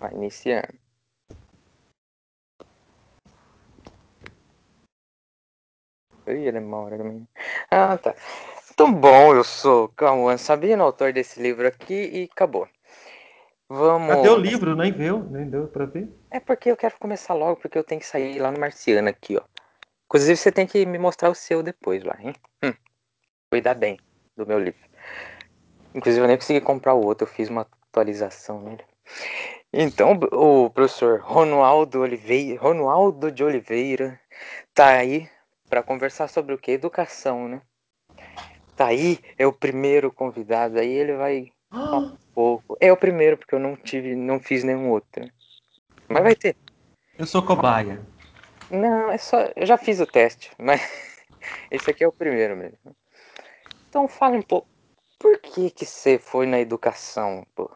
Vai iniciando. Ih, demora também. Ah, tá. Tão bom, eu sou Cauã Sabino, autor desse livro aqui, e acabou. Vamos. Cadê o livro? Nem viu? Nem deu pra ver? É porque eu quero começar logo, porque eu tenho que sair lá no Marciano aqui, ó. Inclusive, você tem que me mostrar o seu depois lá, hein? Hum. Cuidar bem do meu livro. Inclusive, eu nem consegui comprar o outro, eu fiz uma atualização nele. Então, o professor Ronaldo Oliveira, Ronaldo de Oliveira tá aí para conversar sobre o que? Educação, né? Tá aí, é o primeiro convidado aí, ele vai falar um pouco. É o primeiro, porque eu não tive, não fiz nenhum outro. Mas vai ter. Eu sou cobaia. Não, é só. Eu já fiz o teste, mas esse aqui é o primeiro mesmo. Então fala um pouco. Por que que você foi na educação, pô?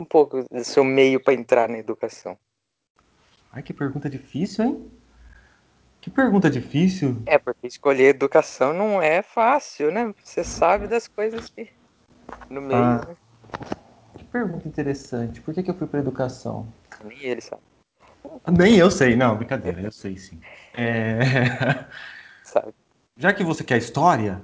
Um pouco do seu meio para entrar na educação. Ai, que pergunta difícil, hein? Que pergunta difícil. É, porque escolher educação não é fácil, né? Você sabe das coisas que. No meio, Ah. né? Que pergunta interessante. Por que, que eu fui pra educação? Nem ele sabe. Nem eu sei, não, brincadeira, eu sei sim. É, sabe. Já que você quer história,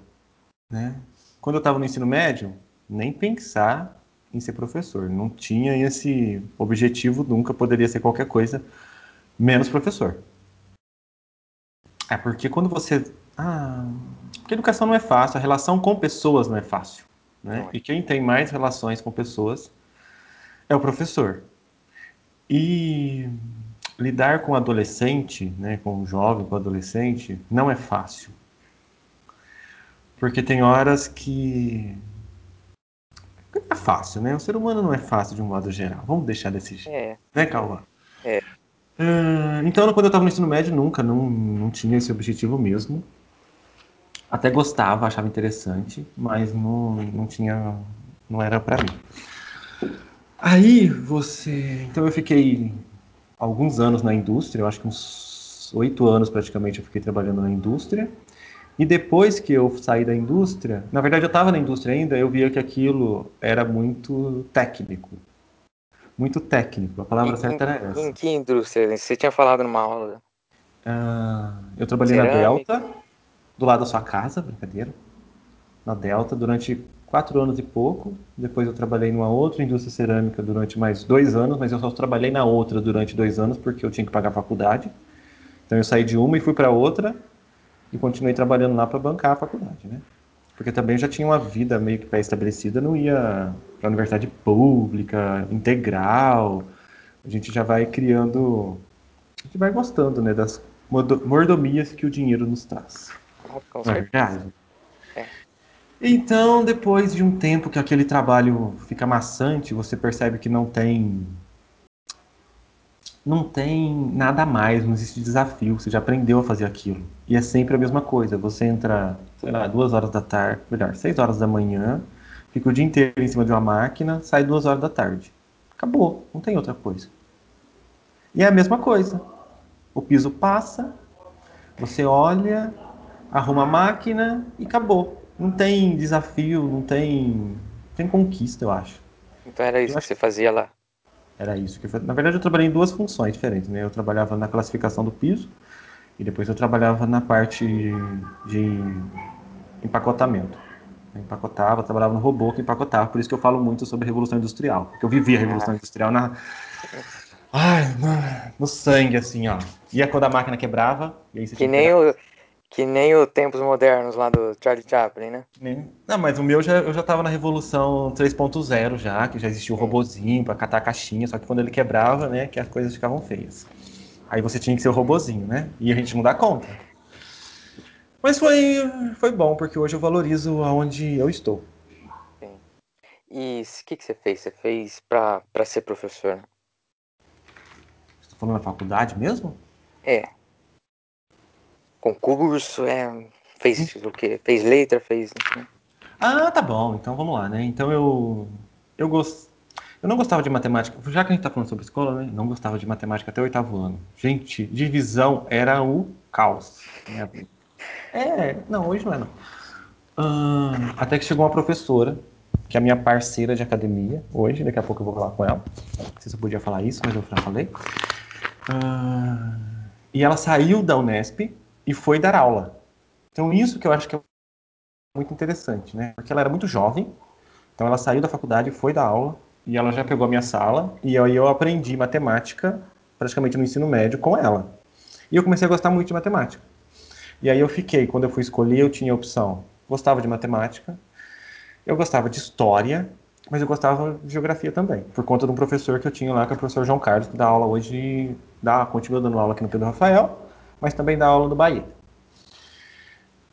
né? Quando eu estava no ensino médio, nem pensar em ser professor. Não tinha esse objetivo, nunca poderia ser qualquer coisa menos professor. É porque quando você. Ah, porque educação não é fácil, a relação com pessoas não é fácil. Né? É. E quem tem mais relações com pessoas é o professor. E lidar com adolescente, né, com um jovem, com adolescente, não é fácil. Porque tem horas que. É fácil, né? O ser humano não é fácil de um modo geral. Vamos deixar desse jeito. É. Né, Cauã? É. Ah, então, quando eu estava no ensino médio, nunca, não, não tinha esse objetivo mesmo. Até gostava, achava interessante, mas não, não tinha. Não era para mim. Aí você. Então eu fiquei alguns anos na indústria, eu acho que uns oito anos praticamente eu fiquei trabalhando na indústria. E depois que eu saí da indústria, na verdade eu estava na indústria ainda, eu via que aquilo era muito técnico. Muito técnico, a palavra Em, certa era essa. em que indústria? Você tinha falado numa aula. Ah, eu trabalhei na Cerâmica. Delta, do lado da sua casa, brincadeira. Na Delta durante quatro anos e pouco. Depois eu trabalhei numa outra indústria cerâmica durante mais dois anos, mas eu só trabalhei na outra durante dois anos porque eu tinha que pagar a faculdade. Então eu saí de uma e fui para outra e continuei trabalhando lá para bancar a faculdade, né? Porque também já tinha uma vida meio que pré-estabelecida, não ia para a universidade pública, integral. A gente já vai criando, a gente vai gostando, né, das mordo- mordomias que o dinheiro nos traz. Ah, com é verdade? É. Então, depois de um tempo que aquele trabalho fica maçante, você percebe que não tem não tem nada a mais, não existe desafio, você já aprendeu a fazer aquilo. E é sempre a mesma coisa, você entra, sei lá, duas horas da tarde, melhor, seis horas da manhã, fica o dia inteiro em cima de uma máquina, sai duas horas da tarde. Acabou, não tem outra coisa. E é a mesma coisa. O piso passa, você olha, arruma a máquina e acabou. Não tem desafio, não tem, tem conquista, eu acho. Então era isso Eu que você fazia lá. Era isso que eu. Na verdade, eu trabalhei em duas funções diferentes, né? Eu trabalhava na classificação do piso e depois eu trabalhava na parte de empacotamento. Eu empacotava, trabalhava no robô que empacotava, por isso que eu falo muito sobre a Revolução Industrial. Porque eu vivi a Revolução. Industrial na... Ai, no, sangue, assim, ó. Ia quando a máquina quebrava, e aí você Que tinha nem pegar- o. Que nem o Tempos Modernos lá do Charlie Chaplin, né? Não, mas o meu já, eu já tava na Revolução 3.0 já, que já existia o robozinho para catar a caixinha, só que quando ele quebrava, né, que as coisas ficavam feias. Aí você tinha que ser o robozinho, né? E a gente não dá conta. Mas foi, foi bom, porque hoje eu valorizo aonde eu estou. Sim. E o que, que você fez? Você fez pra, pra ser professor? Você tá falando na faculdade mesmo? É. Concurso, é. Fez o quê? Fez letra, fez. né? Ah, tá bom, então vamos lá, né? Então eu. Eu gosto. Eu não gostava de matemática, já que a gente tá falando sobre escola, né? Não gostava de matemática até o oitavo ano. Gente, divisão era o caos. vida. É, não, hoje não é não. Até que chegou uma professora que é a minha parceira de academia hoje. Daqui a pouco eu vou falar com ela. Não sei se eu podia falar isso, mas eu já falei. E ela saiu da Unesp e foi dar aula. Então, isso que eu acho que é muito interessante, né? Porque ela era muito jovem, então ela saiu da faculdade, foi dar aula, e ela já pegou a minha sala, e aí eu aprendi matemática praticamente no ensino médio com ela. E eu comecei a gostar muito de matemática. E aí eu fiquei, quando eu fui escolher, eu tinha a opção. Gostava de matemática, eu gostava de história, mas eu gostava de geografia também, por conta de um professor que eu tinha lá, que é o professor João Carlos, que dá aula hoje, dá, continua dando aula aqui no Pedro Rafael, mas também dá aula no Bahia.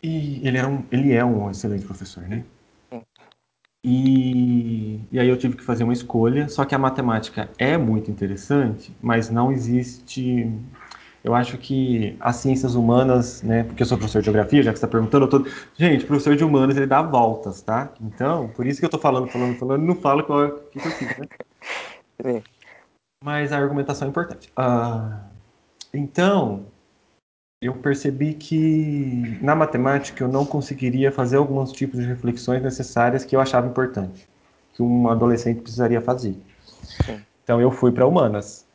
E ele, era um, ele é um excelente professor, né? E, e aí eu tive que fazer uma escolha, só que a matemática é muito interessante, mas não existe. Eu acho que as ciências humanas, né? Porque eu sou professor de geografia, já que você está perguntando, eu tô... gente, professor de humanas ele dá voltas, tá? Então, por isso que eu estou falando, falando, falando, não falo o que, que eu fiz, né? Sim. Mas a argumentação é importante. Ah, então, eu percebi que na matemática eu não conseguiria fazer alguns tipos de reflexões necessárias que eu achava importante, que um adolescente precisaria fazer. Sim. Então eu fui para humanas.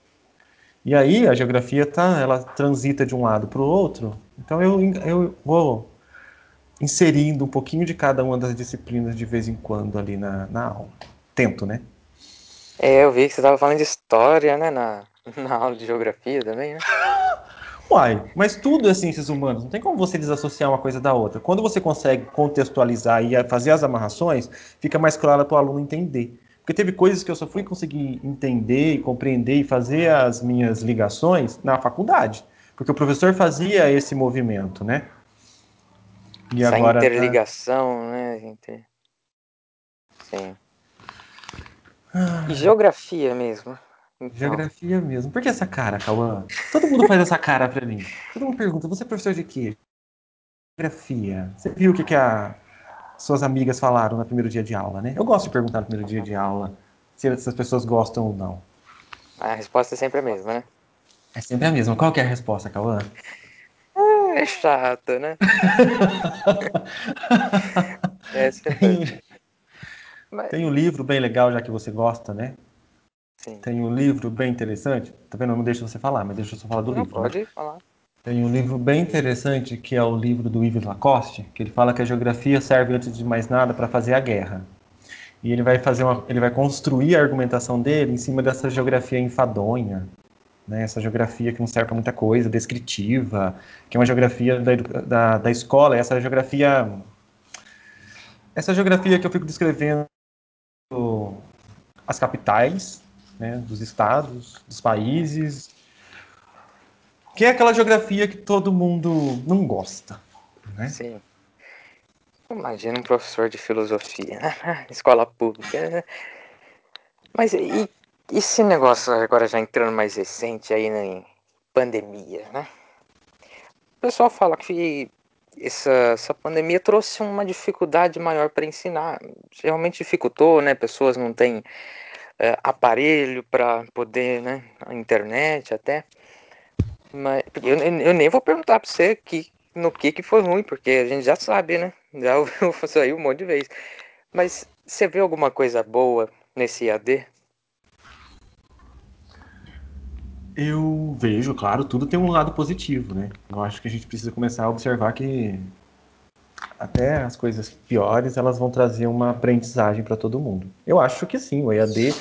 E aí a geografia tá, ela transita de um lado para o outro. Então eu, eu vou inserindo um pouquinho de cada uma das disciplinas de vez em quando ali na, na aula. Tento, né? É, eu vi que você estava falando de história, né, na, na aula de geografia também, né? Uai, mas tudo é ciências humanas, não tem como você desassociar uma coisa da outra. Quando você consegue contextualizar e fazer as amarrações, fica mais claro para o aluno entender. Porque teve coisas que eu só fui conseguir entender e compreender e fazer as minhas ligações na faculdade. Porque o professor fazia esse movimento, né? E Essa agora tá interligação, tá... né? Inter... Sim. Ah. E geografia mesmo. Então. Geografia mesmo. Por que essa cara, Cauã? Todo mundo faz essa cara pra mim. Todo mundo pergunta, você é professor de quê? Geografia. Você viu o que, que a... suas amigas falaram no primeiro dia de aula, né? Eu gosto de perguntar no primeiro dia de aula se as pessoas gostam ou não. A resposta é sempre a mesma, né? É sempre a mesma. Qual que é a resposta, Cauã? É chato, né? é sempre... Mas... Tem um livro bem legal, já que você gosta, né? Sim. Tem um livro bem interessante. Tá vendo? Eu não deixo você falar, mas deixa eu só falar do não, livro. Pode né? falar. Tem um livro bem interessante que é o livro do Yves Lacoste, que ele fala que a geografia serve antes de mais nada para fazer a guerra. E ele vai fazer uma, ele vai construir a argumentação dele em cima dessa geografia enfadonha, né? Essa geografia que não serve para muita coisa, descritiva, que é uma geografia da, da, da escola, essa geografia essa geografia que eu fico descrevendo as capitais né, dos estados, dos países, que é aquela geografia que todo mundo não gosta. Né? Sim. Imagina um professor de filosofia, escola pública. Mas e esse negócio agora já entrando mais recente aí em pandemia, né? O pessoal fala que essa, essa pandemia trouxe uma dificuldade maior para ensinar. Realmente dificultou, né? Pessoas não têm é, aparelho para poder, né? A internet até. Mas eu, eu nem vou perguntar para você que, no que, que foi ruim, porque a gente já sabe, né? Já ouviu isso aí um monte de vezes. Mas você vê alguma coisa boa nesse AD? Eu vejo, claro, tudo tem um lado positivo, né? Eu acho que a gente precisa começar a observar que até as coisas piores elas vão trazer uma aprendizagem para todo mundo. Eu acho que sim, o EAD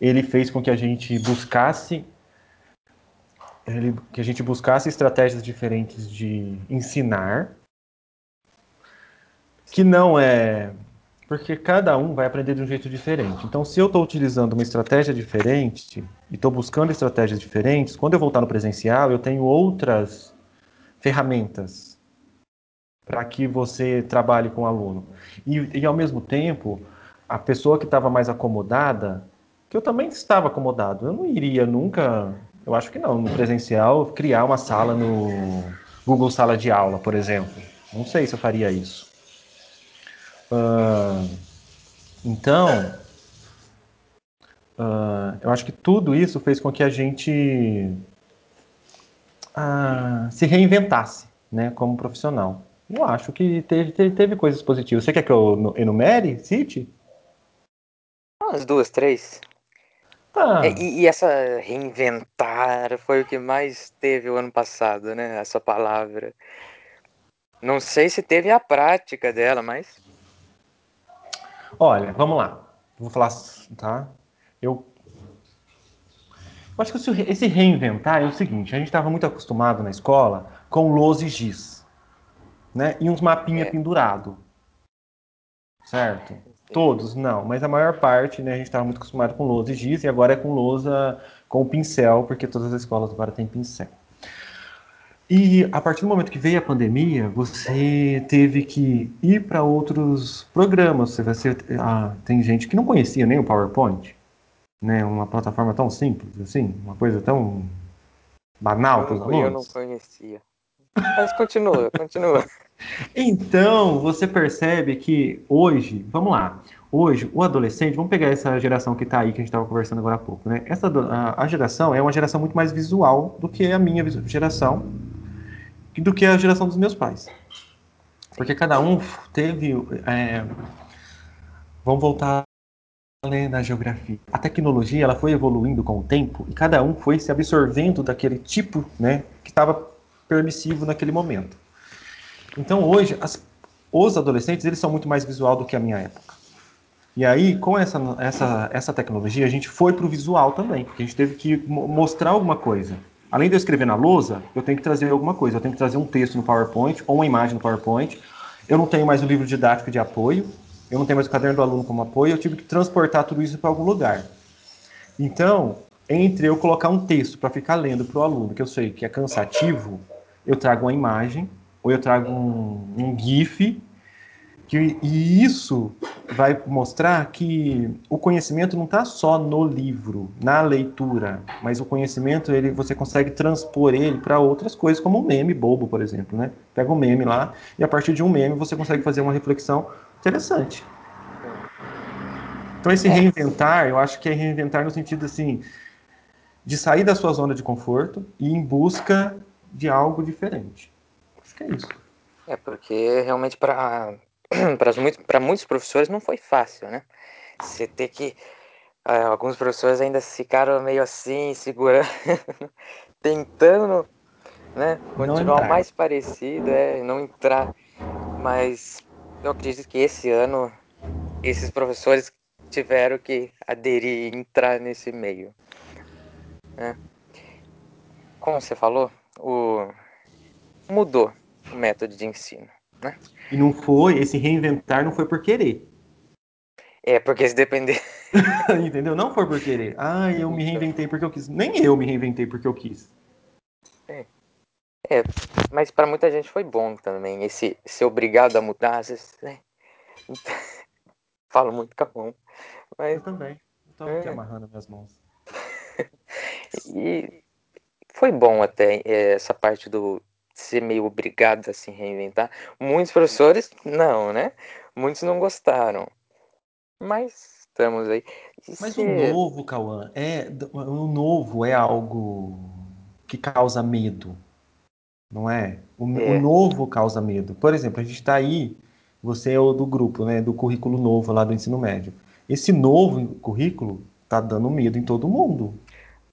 ele fez com que a gente buscasse ele, que a gente buscasse estratégias diferentes de ensinar, que não é porque cada um vai aprender de um jeito diferente. Então, se eu estou utilizando uma estratégia diferente e estou buscando estratégias diferentes, quando eu voltar no presencial, eu tenho outras ferramentas para que você trabalhe com o aluno. E, e, ao mesmo tempo, a pessoa que estava mais acomodada, que eu também estava acomodado, eu não iria nunca, eu acho que não, no presencial, criar uma sala no Google Sala de Aula, por exemplo. Não sei se eu faria isso. Uh, então, uh, eu acho que tudo isso fez com que a gente uh, se reinventasse, né, como profissional. Eu acho que teve, teve, teve, coisas positivas. Você quer que eu enumere, cite? Umas duas, três. Tá. É, E, e essa reinventar foi o que mais teve o ano passado, né? Essa palavra. Não sei se teve a prática dela, mas. Olha, vamos lá. Vou falar, tá? Eu, eu acho que esse- esse reinventar é o seguinte: a gente estava muito acostumado na escola com lousa e giz, né? E uns mapinha É. pendurado, certo? Todos não, mas a maior parte, né? A gente estava muito acostumado com lousa e giz e agora é com lousa com pincel, porque todas as escolas agora têm pincel. E a partir do momento que veio a pandemia, você teve que ir para outros programas. Você, você, ah, tem gente que não conhecia nem o PowerPoint, né? Uma plataforma tão simples assim, uma coisa tão banal para os Eu, eu não alunos. conhecia. Mas continua, continua. Então, você percebe que hoje, vamos lá, hoje o adolescente, vamos pegar essa geração que está aí, que a gente estava conversando agora há pouco, né? Essa, a, a geração é uma geração muito mais visual do que a minha geração, do que a geração dos meus pais. Porque cada um teve. é, vamos voltar além da geografia. A tecnologia ela foi evoluindo com o tempo e cada um foi se absorvendo daquele tipo né, que estava permissivo naquele momento. Então hoje as- os adolescentes eles são muito mais visual do que a minha época. E aí com essa, essa, essa tecnologia a gente foi para o visual também, porque a gente teve que mo- mostrar alguma coisa. Além de eu escrever na lousa, eu tenho que trazer alguma coisa. Eu tenho que trazer um texto no PowerPoint ou uma imagem no PowerPoint. Eu não tenho mais o livro didático de apoio. Eu não tenho mais o caderno do aluno como apoio. Eu tive que transportar tudo isso para algum lugar. Então, entre eu colocar um texto para ficar lendo para o aluno, que eu sei que é cansativo, eu trago uma imagem ou eu trago um, um GIF. Que, e isso vai mostrar que o conhecimento não está só no livro, na leitura, mas o conhecimento ele você consegue transpor ele para outras coisas, como um meme bobo, por exemplo, né? Pega um meme lá e a partir de um meme você consegue fazer uma reflexão interessante. Então esse É. reinventar, eu acho que é reinventar no sentido assim de sair da sua zona de conforto e ir em busca de algo diferente. Acho que é isso. É porque realmente para para muitos professores não foi fácil, né? Você ter que ah, alguns professores ainda ficaram meio assim, segurando, tentando, né, continuar o mais parecido, é, não entrar. Mas eu acredito que esse ano esses professores tiveram que aderir, entrar nesse meio, né? Como você falou, o mudou o método de ensino. E não foi, esse reinventar não foi por querer. É, porque se depender. Entendeu? Não foi por querer. Ah, eu me reinventei porque eu quis. Nem eu me reinventei porque eu quis. É, mas para muita gente foi bom também, esse ser obrigado a mudar, às vezes, né? Falo muito com a mão. Mas, Eu também. Estou É. aqui amarrando minhas mãos. e foi bom até é, essa parte do ser meio obrigado a se reinventar. Muitos professores, não, né? Muitos não gostaram. Mas estamos aí. E Mas se- o novo, Cauã, é. O novo é algo que causa medo. Não é? O, o É. novo causa medo. Por exemplo, a gente está aí, você é o do grupo, né? Do currículo novo lá do ensino médio. Esse novo currículo tá dando medo em todo mundo.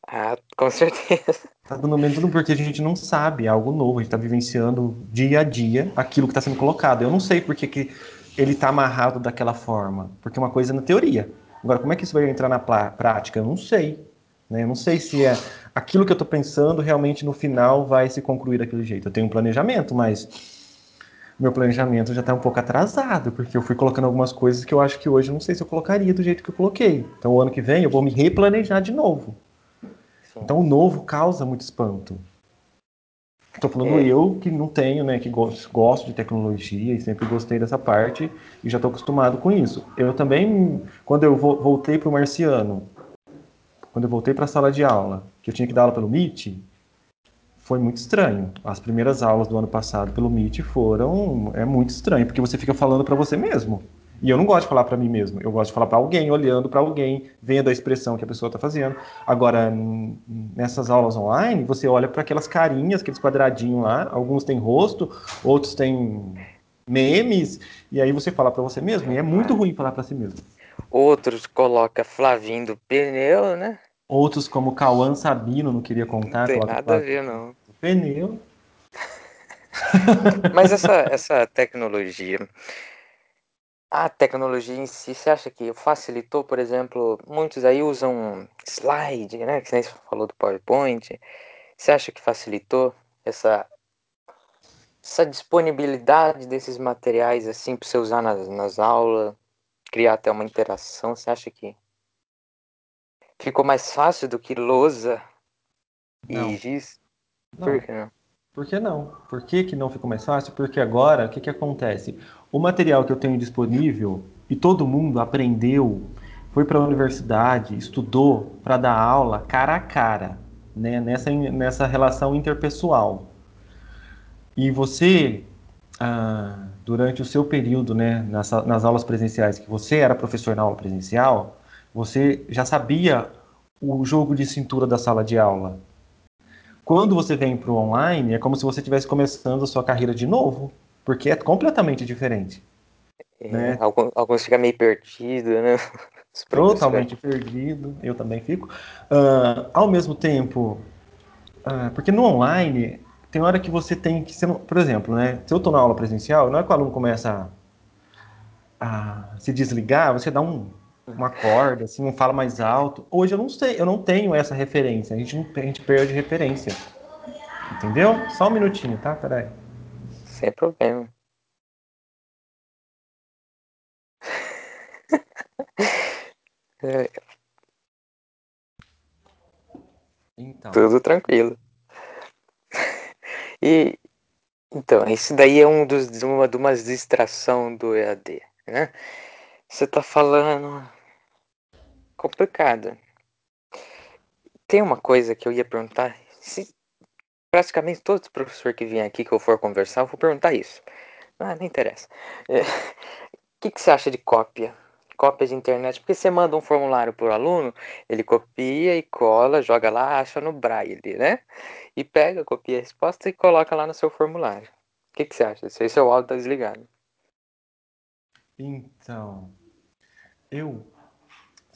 Ah, com certeza. Tá dando todo mundo porque a gente não sabe, é algo novo. A gente tá vivenciando dia a dia aquilo que está sendo colocado. Eu não sei por que, ele tá amarrado daquela forma. Porque uma coisa é na teoria. Agora, como é que isso vai entrar na prática? Eu não sei. né? Eu não sei se é aquilo que eu tô pensando realmente no final vai se concluir daquele jeito. Eu tenho um planejamento, mas meu planejamento já está um pouco atrasado, porque eu fui colocando algumas coisas que eu acho que hoje eu não sei se eu colocaria do jeito que eu coloquei. Então, o ano que vem eu vou me replanejar de novo. Então, o novo causa muito espanto. Estou falando É. eu que não tenho, né, que gosto, de tecnologia e sempre gostei dessa parte e já estou acostumado com isso. Eu também, quando eu vo- voltei para o Marciano, quando eu voltei para a sala de aula, que eu tinha que dar aula pelo Meet, foi muito estranho. As primeiras aulas do ano passado pelo Meet foram é muito estranho, porque você fica falando para você mesmo. E eu não gosto de falar para mim mesmo. Eu gosto de falar para alguém, olhando para alguém, vendo a expressão que a pessoa está fazendo. Agora, nessas aulas online, você olha para aquelas carinhas, aqueles quadradinhos lá. Alguns têm rosto, outros têm memes. E aí você fala para você mesmo. E é muito ruim falar para si mesmo. Outros coloca Flavinho do pneu, né? Outros, como Cauã Sabino, não queria Não contar, tem coloca nada a ver, não. pneu. Mas essa, essa tecnologia, a tecnologia em si, você acha que facilitou, por exemplo, muitos aí usam slide, né? Que nem você falou do PowerPoint. Você acha que facilitou essa, essa disponibilidade desses materiais assim para você usar nas, nas aulas, criar até uma interação? Você acha que ficou mais fácil do que lousa e Não, giz? Por não. que não? Por que não? Por que, que não ficou mais fácil? Porque agora, o que, que acontece? O material que eu tenho disponível e todo mundo aprendeu, foi para a universidade, estudou para dar aula cara a cara, né? nessa, nessa relação interpessoal. E você, ah, durante o seu período né, nas, nas aulas presenciais, que você era professor na aula presencial, você já sabia o jogo de cintura da sala de aula. Quando você vem para o online, é como se você estivesse começando a sua carreira de novo, porque é completamente diferente. É, Né? alguns, ficam meio perdidos, né? Totalmente perdido, eu também fico. Uh, ao mesmo tempo, uh, porque no online, tem hora que você tem que ser, por exemplo, né? Se eu estou na aula presencial, não é que o aluno começa a, a se desligar, você dá um, uma corda, assim, não fala mais alto. Hoje eu não sei, eu não tenho essa referência. A gente, a gente perde referência. Entendeu? Só um minutinho, tá? Peraí. Sem problema. Então. tudo tranquilo. E então, esse daí é um dos uma de umas distração do EAD, né? Você tá falando complicado. Tem uma coisa que eu ia perguntar, se praticamente todo professor que vem aqui que eu for conversar, eu vou perguntar isso. Ah, não interessa. É, O que, que você acha de cópia? Cópia de internet, porque você manda um formulário para o aluno, ele copia e cola, joga lá, acha no braille, né? E pega, copia a resposta e coloca lá no seu formulário. O que, que você acha? Se seu áudio tá desligado. Então. Eu.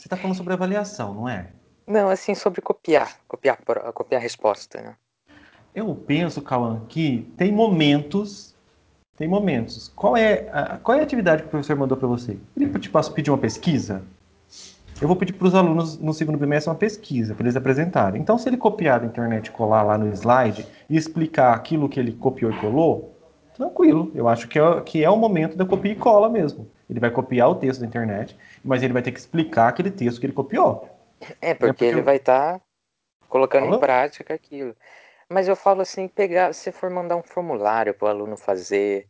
Você está falando sobre avaliação, não é? Não, assim, sobre copiar. Copiar, copiar a resposta, né? Eu penso, Cauã, que tem momentos. Tem momentos. Qual é a, qual é a atividade que o professor mandou para você? Ele te posso pedir uma pesquisa? Eu vou pedir para os alunos no segundo bimestre uma pesquisa para eles apresentarem. Então, se ele copiar da internet, colar lá no slide e explicar aquilo que ele copiou e colou, tranquilo. Eu acho que é, que é o momento da copia e cola mesmo. Ele vai copiar o texto da internet, mas ele vai ter que explicar aquele texto que ele copiou. É, É porque porque ele eu- vai estar colocando em Falou? prática aquilo. Mas eu falo assim, pegar, se for mandar um formulário para o aluno fazer,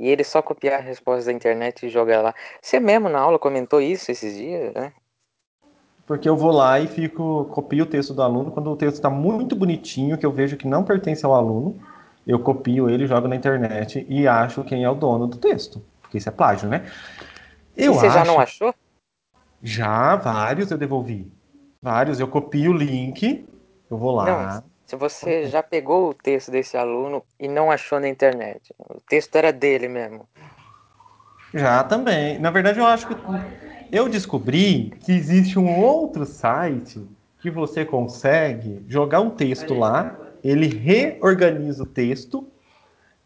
e ele só copiar a resposta da internet e jogar lá. Você mesmo na aula comentou isso esses dias, né? Porque eu vou lá e fico, copio o texto do aluno. Quando o texto está muito bonitinho, que eu vejo que não pertence ao aluno, eu copio ele, jogo na internet e acho quem é o dono do texto. Porque isso é plágio, né? E Eu você já não acho. achou? Já vários eu devolvi. Vários, eu copio o link, eu vou Não, lá. se você já pegou o texto desse aluno e não achou na internet. O texto era dele mesmo. Já também. Na verdade, eu acho que eu descobri que existe um outro site que você consegue jogar um texto lá, ele reorganiza o texto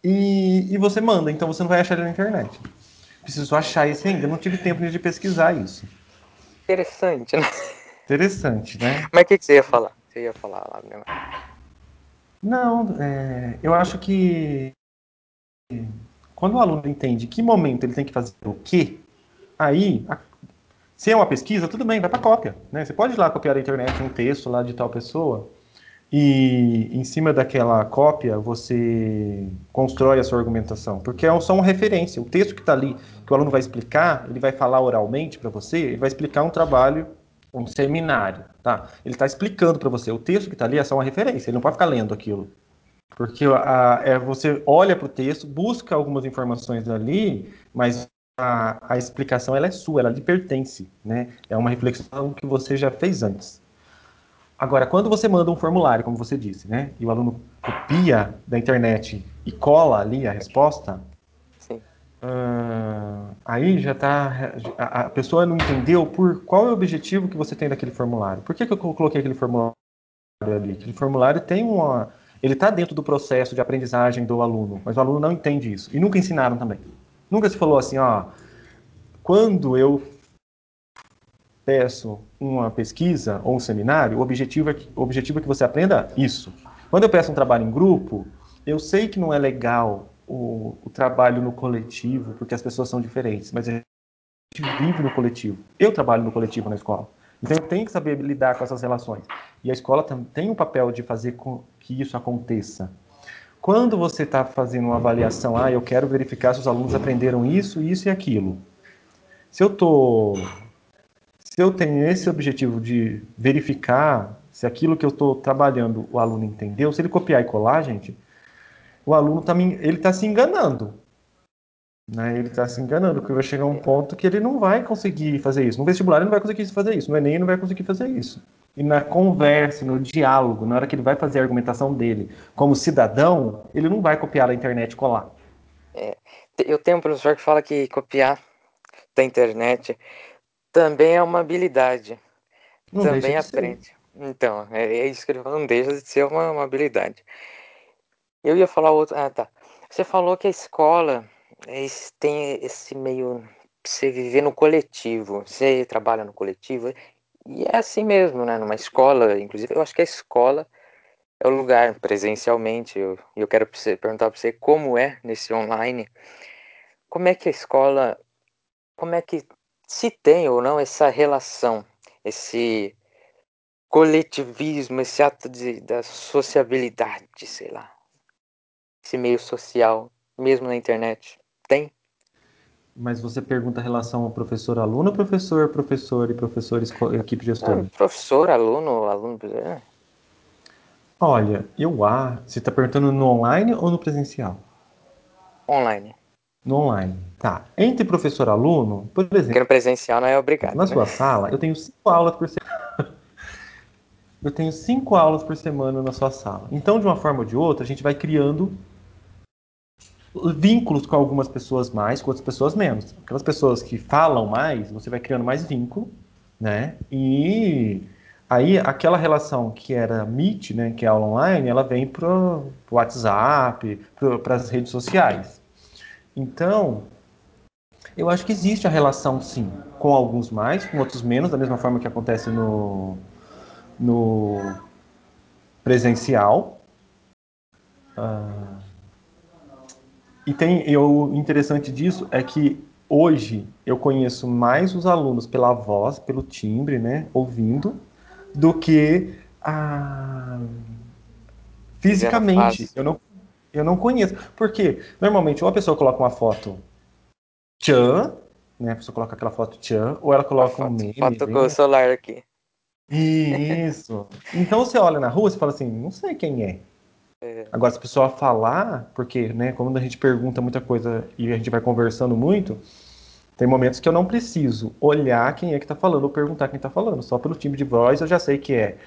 e, e você manda. Então você não vai achar ele na internet. Preciso achar esse ainda. Não tive tempo de pesquisar isso. Interessante, né? Interessante, né? Mas o que, que você ia falar? Você ia falar lá mesmo. Não, é, eu acho que quando o aluno entende que momento ele tem que fazer o quê, aí, a- se é uma pesquisa, tudo bem, vai para cópia. Né? Você pode ir lá copiar da internet um texto lá de tal pessoa e em cima daquela cópia você constrói a sua argumentação, porque é só uma referência. O texto que está ali, que o aluno vai explicar, ele vai falar oralmente para você, ele vai explicar um trabalho, um seminário, tá? Ele está explicando para você. O texto que está ali é só uma referência, ele não pode ficar lendo aquilo. Porque a, é, você olha para o texto, busca algumas informações ali, mas a, a explicação ela é sua, ela lhe pertence, né? É uma reflexão que você já fez antes. Agora, quando você manda um formulário, como você disse, né? E o aluno copia da internet e cola ali a resposta. Uh, aí já está. A, a, pessoa não entendeu por qual é o objetivo que você tem daquele formulário. Por que, que eu coloquei aquele formulário ali? Aquele formulário tem uma. Ele está dentro do processo de aprendizagem do aluno, mas o aluno não entende isso. E nunca ensinaram também. Nunca se falou assim, ó. Quando eu peço uma pesquisa ou um seminário, o objetivo é que, o objetivo é que você aprenda isso. Quando eu peço um trabalho em grupo, eu sei que não é legal o, o, trabalho no coletivo, porque as pessoas são diferentes, mas a gente vive no coletivo. Eu trabalho no coletivo na escola. Então eu tenho que saber lidar com essas relações. E a escola tem um papel de fazer com que isso aconteça. Quando você está fazendo uma avaliação, ah, eu quero verificar se os alunos aprenderam isso, isso e aquilo. Se eu tô, se eu tenho esse objetivo de verificar se aquilo que eu estou trabalhando o aluno entendeu, se ele copiar e colar, gente, o aluno tá, está se enganando. Né? Ele está se enganando, porque vai chegar um ponto que ele não vai conseguir fazer isso. No vestibular ele não vai conseguir fazer isso, no Enem ele não vai conseguir fazer isso. E na conversa, no diálogo, na hora que ele vai fazer a argumentação dele como cidadão, ele não vai copiar da internet e colar. É, eu tenho um professor que fala que copiar da internet também é uma habilidade. Não também aprende. Ser. Então, é, é, isso que ele fala, não deixa de ser uma, uma habilidade. Eu ia falar outro. Ah, tá. Você falou que a escola tem esse meio. Você viver no coletivo, você trabalha no coletivo, e é assim mesmo, né? Numa escola, inclusive, eu acho que a escola é o lugar presencialmente. Eu, eu quero perguntar para você como é nesse online. Como é que a escola. Como é que se tem ou não essa relação, esse coletivismo, esse ato de, da sociabilidade, sei lá esse meio social, mesmo na internet? Tem? Mas você pergunta a relação professor-aluno, professor, professor e professor equipe gestora? É, professor, aluno, aluno. É. Olha, eu ah, você está perguntando no online ou no presencial? Online. No online. Tá. Entre professor-aluno, por exemplo. Porque no presencial não é obrigado. Na né? sua sala, eu tenho cinco aulas por semana. eu tenho cinco aulas por semana na sua sala. Então, de uma forma ou de outra, a gente vai criando vínculos com algumas pessoas mais, com outras pessoas menos. Aquelas pessoas que falam mais, você vai criando mais vínculo, né? E aí aquela relação que era Meet, né, que é aula online, ela vem para o WhatsApp, para as redes sociais. Então, eu acho que existe a relação, sim, com alguns mais, com outros menos, da mesma forma que acontece no, no presencial. Uh, e tem, e o interessante disso é que hoje eu conheço mais os alunos pela voz, pelo timbre, né, ouvindo, do que a... fisicamente. Eu não, eu não conheço. Porque normalmente uma pessoa coloca uma foto tchan, né, a pessoa coloca aquela foto tchan, ou ela coloca foto, um meme. Foto com o celular aqui. Isso. Então você olha na rua e fala assim, não sei quem é. É. Agora, se a pessoa falar, porque, né, quando a gente pergunta muita coisa e a gente vai conversando muito, tem momentos que eu não preciso olhar quem é que está falando ou perguntar quem está falando. Só pelo timbre de voz eu já sei que é,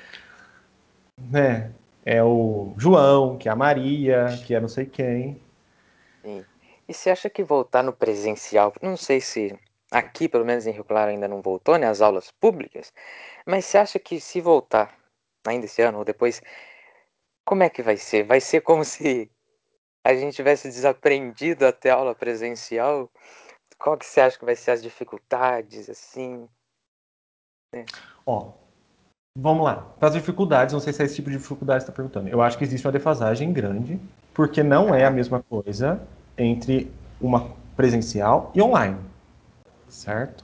né, é o João, que é a Maria, que é não sei quem. Sim. E você acha que voltar no presencial, não sei se aqui, pelo menos em Rio Claro, ainda não voltou, né, as aulas públicas, mas você acha que se voltar ainda esse ano ou depois, como é que vai ser? Vai ser como se a gente tivesse desaprendido até aula presencial? Qual que você acha que vai ser as dificuldades, assim? É. Ó, vamos lá. Para as dificuldades, não sei se é esse tipo de dificuldade que está perguntando. Eu acho que existe uma defasagem grande, porque não é a mesma coisa entre uma presencial e online, certo?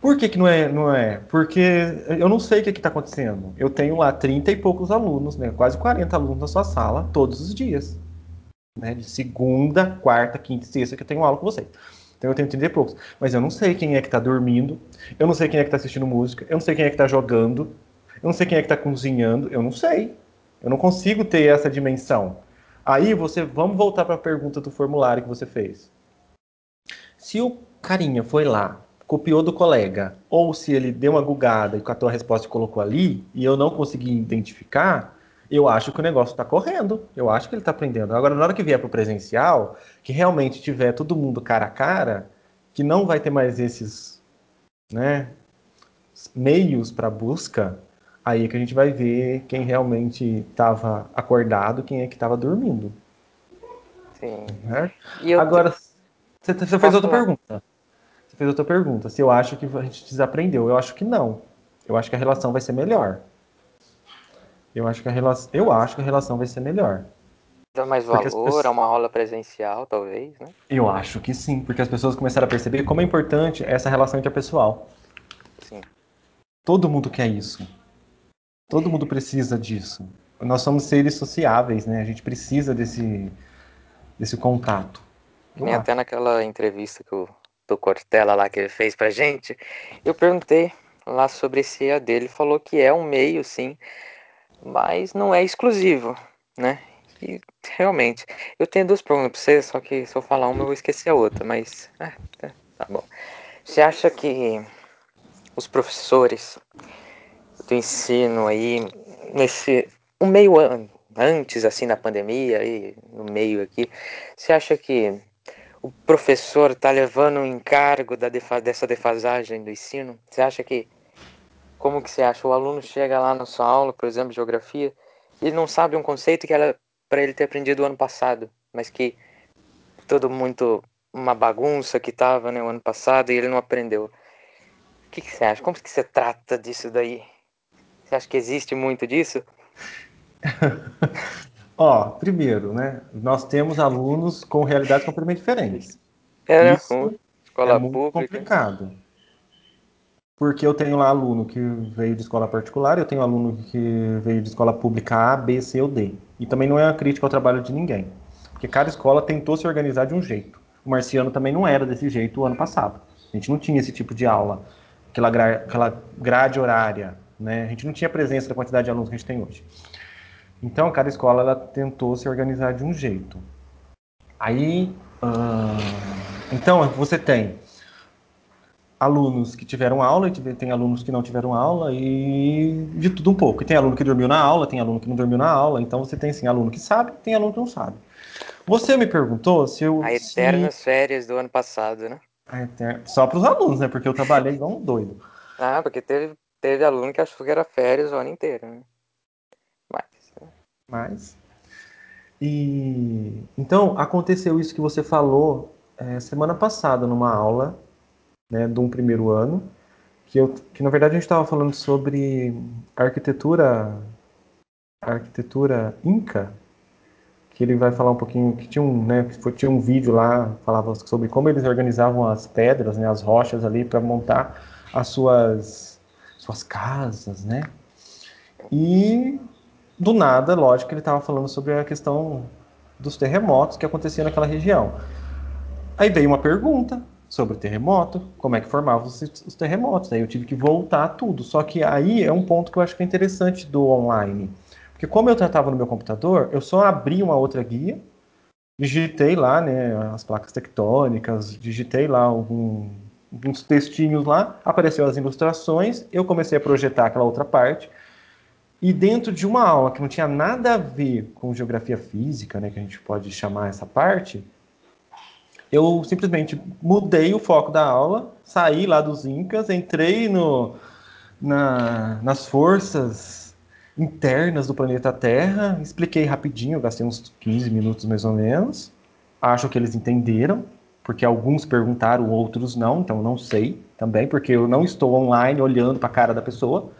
Por que, que não, é, não é? Porque eu não sei o que está acontecendo. Eu tenho lá 30 e poucos alunos, né? quase 40 alunos na sua sala, todos os dias. Né? De segunda, quarta, quinta e sexta que eu tenho aula com vocês. Então eu tenho 30 e poucos. Mas eu não sei quem é que está dormindo, eu não sei quem é que está assistindo música, eu não sei quem é que está jogando, eu não sei quem é que está cozinhando, eu não sei. Eu não consigo ter essa dimensão. Aí você, vamos voltar para a pergunta do formulário que você fez. Se o carinha foi lá, copiou do colega, ou se ele deu uma gugada e catou a resposta e colocou ali, e eu não consegui identificar, eu acho que o negócio está correndo. Eu acho que ele está aprendendo. Agora, na hora que vier para o presencial, que realmente tiver todo mundo cara a cara, que não vai ter mais esses né, meios para busca, aí é que a gente vai ver quem realmente estava acordado, quem é que estava dormindo. Sim. Né? Agora, te... você, você fez outra falar? pergunta. Você fez outra pergunta. Se eu acho que a gente desaprendeu. Eu acho que não. Eu acho que a relação vai ser melhor. Eu acho que a relação, eu acho que a relação vai ser melhor. Dá mais valor pessoas... a uma aula presencial, talvez, né? Eu acho que sim, porque as pessoas começaram a perceber como é importante essa relação interpessoal. Sim. Todo mundo quer isso. Todo mundo precisa disso. Nós somos seres sociáveis, né? A gente precisa desse, desse contato. Nem até naquela entrevista que o do Cortella lá que ele fez pra gente, eu perguntei lá sobre esse EAD. Ele falou que é um meio, sim, mas não é exclusivo, né? E realmente, eu tenho duas perguntas pra você, só que se eu falar uma eu vou esquecer a outra, mas é, tá, tá bom. Você acha que os professores do ensino aí, nesse um meio antes assim da pandemia aí no meio aqui, você acha que o professor está levando o encargo da defa dessa defasagem do ensino? Você acha que como que você acha? O aluno chega lá na sua aula, por exemplo, de geografia, e não sabe um conceito que era para ele ter aprendido o ano passado, mas que todo muito uma bagunça que estava né, o ano passado e ele não aprendeu. O que, que você acha? Como que você trata disso daí? Você acha que existe muito disso? Ó, primeiro, né? Nós temos alunos com realidades completamente diferentes. É, né? Isso escola é muito pública. complicado. Porque eu tenho lá aluno que veio de escola particular, eu tenho aluno que veio de escola pública A, B, C ou D. E também não é uma crítica ao trabalho de ninguém. Porque cada escola tentou se organizar de um jeito. O Marciano também não era desse jeito o ano passado. A gente não tinha esse tipo de aula, aquela, gra aquela grade horária. Né? A gente não tinha presença da quantidade de alunos que a gente tem hoje. Então, cada escola ela tentou se organizar de um jeito. Aí, uh, então, você tem alunos que tiveram aula, e tem alunos que não tiveram aula, e de tudo um pouco. E tem aluno que dormiu na aula, tem aluno que não dormiu na aula, então você tem, sim, aluno que sabe, tem aluno que não sabe. Você me perguntou se eu... A eternas se... férias do ano passado, né? Só para os alunos, né? Porque eu trabalhei igual um doido. Ah, porque teve, teve aluno que achou que era férias o ano inteiro, né? Mas... Mas... E... Então, aconteceu isso que você falou é, semana passada numa aula né, de um primeiro ano, que, eu, que na verdade a gente estava falando sobre arquitetura, arquitetura inca, que ele vai falar um pouquinho, que tinha um, né, que tinha um vídeo lá, falava sobre como eles organizavam as pedras, né, as rochas ali para montar as suas, suas casas, né, e do nada, lógico, ele estava falando sobre a questão dos terremotos que aconteciam naquela região. Aí veio uma pergunta, sobre terremoto, como é que formavam os, os terremotos. Aí eu tive que voltar tudo. Só que aí é um ponto que eu acho que é interessante do online. Porque como eu tratava no meu computador, eu só abri uma outra guia, digitei lá né, as placas tectônicas, digitei lá algum, alguns textinhos lá, apareceu as ilustrações, eu comecei a projetar aquela outra parte, e dentro de uma aula que não tinha nada a ver com geografia física, né, que a gente pode chamar essa parte, eu simplesmente mudei o foco da aula, saí lá dos Incas, entrei no, na, nas forças internas do planeta Terra, expliquei rapidinho, gastei uns 15 minutos mais ou menos. Acho que eles entenderam, porque alguns perguntaram, outros não, então não sei também, porque eu não estou online olhando para a cara da pessoa.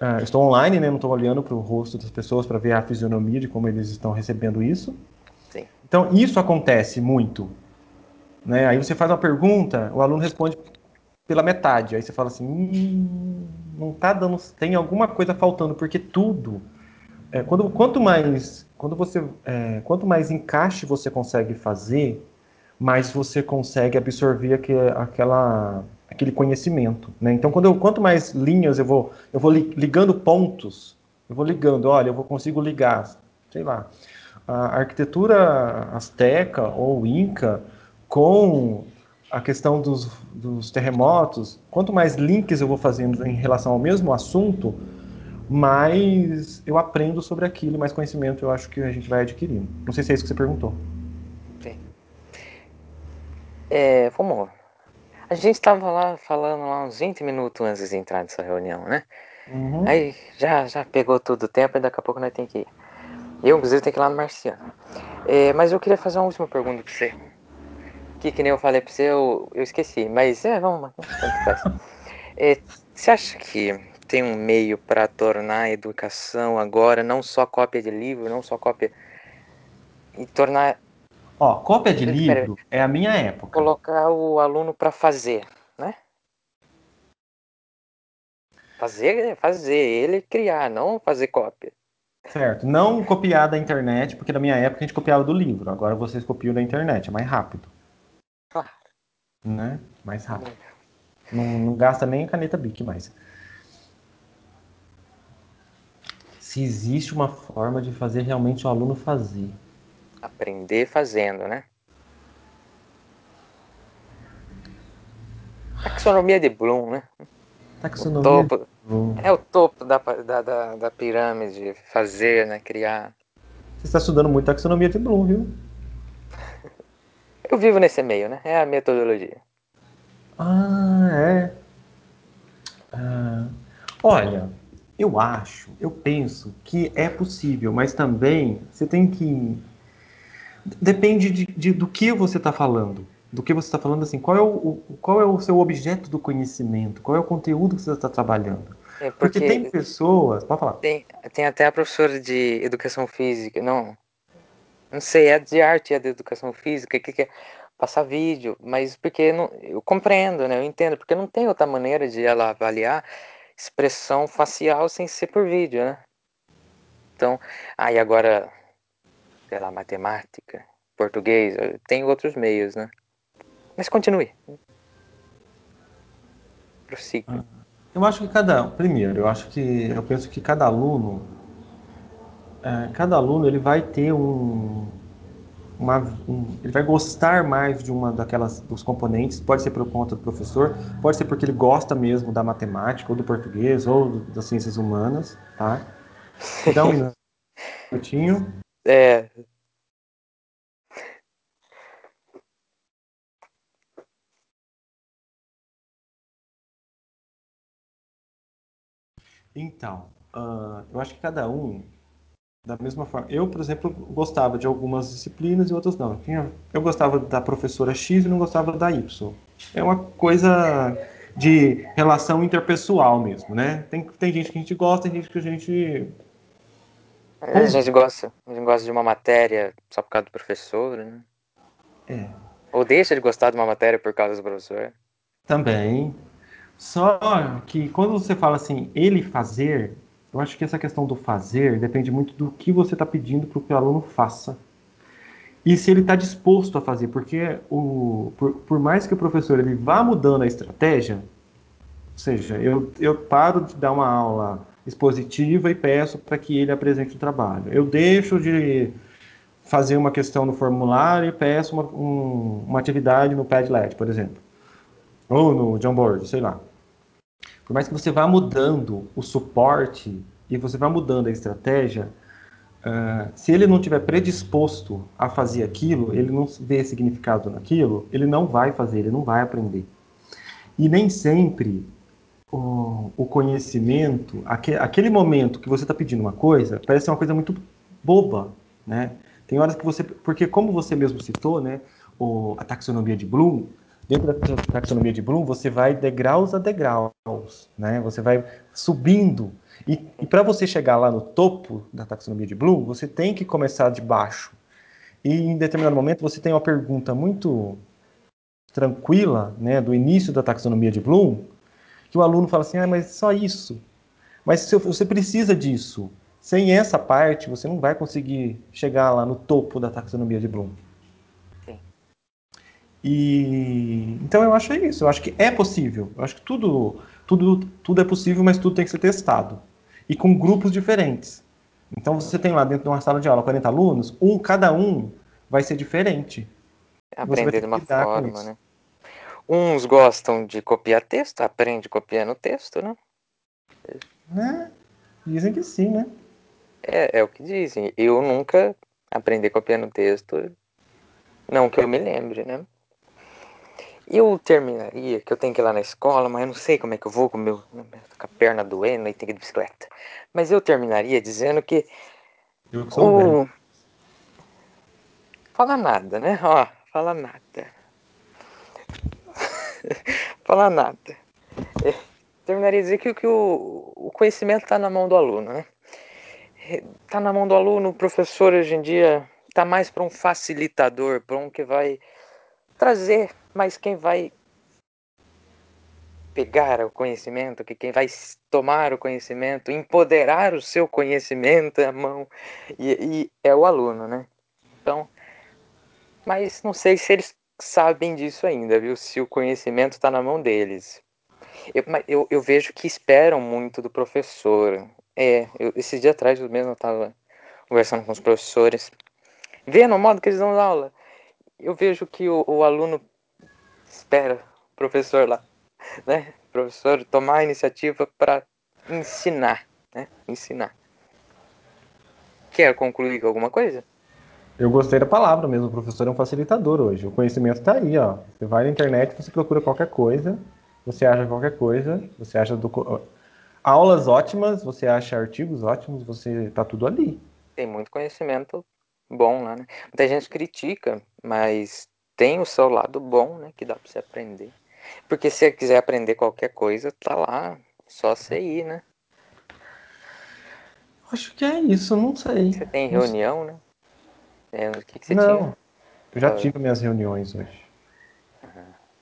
Uh, estou online, né, não estou olhando para o rosto das pessoas para ver a fisionomia de como eles estão recebendo isso. Sim. Então, isso acontece muito né? Aí você faz uma pergunta, o aluno responde pela metade. Aí você fala assim, hum, não tá dando, tem alguma coisa faltando, porque tudo, é, quando, quanto mais, quando você, é, quanto mais encaixe você consegue fazer, mais você consegue absorver aquele, aquela, aquele conhecimento, né? Então, quando eu, quanto mais linhas eu vou, eu vou ligando pontos, eu vou ligando, olha, eu vou consigo ligar, sei lá, a arquitetura asteca ou inca com a questão dos, dos terremotos, quanto mais links eu vou fazendo em relação ao mesmo assunto, mais eu aprendo sobre aquilo, mais conhecimento eu acho que a gente vai adquirindo. Não sei se é isso que você perguntou. É, vamos. A gente estava lá falando lá uns 20 minutos antes de entrar nessa reunião, né? Uhum. Aí já, já pegou todo o tempo e daqui a pouco nós temos que ir. Eu, inclusive, tenho que ir lá no Marciano. É, mas eu queria fazer uma última pergunta pra você. Que, que nem eu falei pra você, eu, eu esqueci. Mas é, vamos, faz. É, você acha que tem um meio para tornar a educação agora não só cópia de livro, não só cópia. e tornar. Ó, cópia de livro é a minha época. Colocar o aluno para fazer, né? Fazer, fazer, ele criar, não fazer cópia. Certo. Não copiar da internet, porque na minha época a gente copiava do livro. Agora vocês copiam da internet, é mais rápido. Claro. Né? Mais rápido. Não, não gasta nem a caneta Bic mais. Se existe uma forma de fazer realmente o aluno fazer. Aprender fazendo, né? Taxonomia de Bloom, né? Taxonomia o topo, É o topo da, da, da, da, pirâmide, fazer, né? Criar. Você está estudando muito taxonomia de Bloom, viu? Eu vivo nesse meio, né? É a metodologia. Ah, é. Ah, olha, eu acho, eu penso que é possível, mas também você tem que. Depende de, de do que você está falando do que você está falando, assim, qual é, o, qual é o seu objeto do conhecimento, qual é o conteúdo que você está trabalhando. É porque, porque, tem pessoas, pode falar. Tem, tem até a professora de educação física, não, não sei, é de arte, é de educação física, que quer passar vídeo, mas porque não, eu compreendo, né, eu entendo, porque não tem outra maneira de ela avaliar expressão facial sem ser por vídeo, né. Então, aí ah, agora, sei lá, matemática, português, tem outros meios, né. Mas continue. Prossiga. Ah, eu acho que cada. Primeiro, eu acho que. Eu penso que cada aluno. É, cada aluno ele vai ter um, uma, um, ele vai gostar mais de uma daquelas dos componentes, pode ser por conta do professor, pode ser porque ele gosta mesmo da matemática, ou do português, ou do, das ciências humanas, tá? Dá um minutinho. É, Então, uh, eu acho que cada um, da mesma forma. Eu, por exemplo, gostava de algumas disciplinas e outras não. Eu, eu gostava da professora X e não gostava da Y. É uma coisa de relação interpessoal mesmo, né? Tem, tem gente que a gente gosta, tem gente que a gente. A gente gosta, a gente gosta de uma matéria só por causa do professor, né? É. Ou deixa de gostar de uma matéria por causa do professor. Também. Só que quando você fala assim, ele fazer, eu acho que essa questão do fazer depende muito do que você está pedindo para que o aluno faça. E se ele está disposto a fazer, porque o, por, por, mais que o professor ele vá mudando a estratégia, ou seja, eu, eu paro de dar uma aula expositiva e peço para que ele apresente o trabalho. Eu deixo de fazer uma questão no formulário e peço uma, um, uma atividade no Padlet, por exemplo. Ou no Jamboard, sei lá. Por mais que você vá mudando o suporte e você vá mudando a estratégia, uh, se ele não tiver predisposto a fazer aquilo, ele não vê significado naquilo, ele não vai fazer, ele não vai aprender. E nem sempre o, o conhecimento, aquele, momento que você está pedindo uma coisa, parece ser uma coisa muito boba, né? Tem horas que você, porque como você mesmo citou, né, o, a taxonomia de Bloom, dentro da taxonomia de Bloom, você vai degraus a degraus, né? Você vai subindo. E, e para você chegar lá no topo da taxonomia de Bloom, você tem que começar de baixo. E em determinado momento você tem uma pergunta muito tranquila, né, do início da taxonomia de Bloom, que o aluno fala assim: "Ah, mas só isso". Mas você precisa disso. Sem essa parte, você não vai conseguir chegar lá no topo da taxonomia de Bloom. E então eu acho isso. Eu acho que é possível. Eu acho que tudo, tudo, tudo é possível, mas tudo tem que ser testado e com grupos diferentes. Então você tem lá dentro de uma sala de aula 40 alunos, um cada um vai ser diferente. Aprender de uma forma, né? Uns gostam de copiar texto, aprende copiando texto, né? né? Dizem que sim, né? É, é o que dizem. Eu nunca aprendi copiando texto, não que eu me lembre, né? Eu terminaria, que eu tenho que ir lá na escola, mas eu não sei como é que eu vou com, meu, com a perna doendo e tenho que ir de bicicleta. Mas eu terminaria dizendo que. Eu que sou. O... Fala nada, né? Ó, fala nada. fala nada. É, terminaria dizer que, que o, o conhecimento está na mão do aluno, né? Está na mão do aluno, o professor hoje em dia está mais para um facilitador, para um que vai trazer, mas quem vai pegar o conhecimento, que quem vai tomar o conhecimento, empoderar o seu conhecimento à mão, e, e é o aluno, né? Então, mas não sei se eles sabem disso ainda, viu? Se o conhecimento está na mão deles. Eu, eu, eu, vejo que esperam muito do professor. É, eu, esse dia atrás eu mesmo estava conversando com os professores, vendo o modo que eles dão aula. Eu vejo que o, o aluno espera o professor lá, né? O professor tomar a iniciativa para ensinar, né? Ensinar. Quer concluir com alguma coisa? Eu gostei da palavra mesmo, o professor é um facilitador hoje. O conhecimento está aí, ó. Você vai na internet, você procura qualquer coisa, você acha qualquer coisa, você acha do... aulas ótimas, você acha artigos ótimos, você tá tudo ali. Tem muito conhecimento bom lá, né? Muita gente critica, mas tem o seu lado bom, né? Que dá para você aprender. Porque se você quiser aprender qualquer coisa, tá lá, só você ir, né? Acho que é isso, não sei. Você tem reunião, né? É, o que, que você não, tinha? eu já tive minhas reuniões hoje.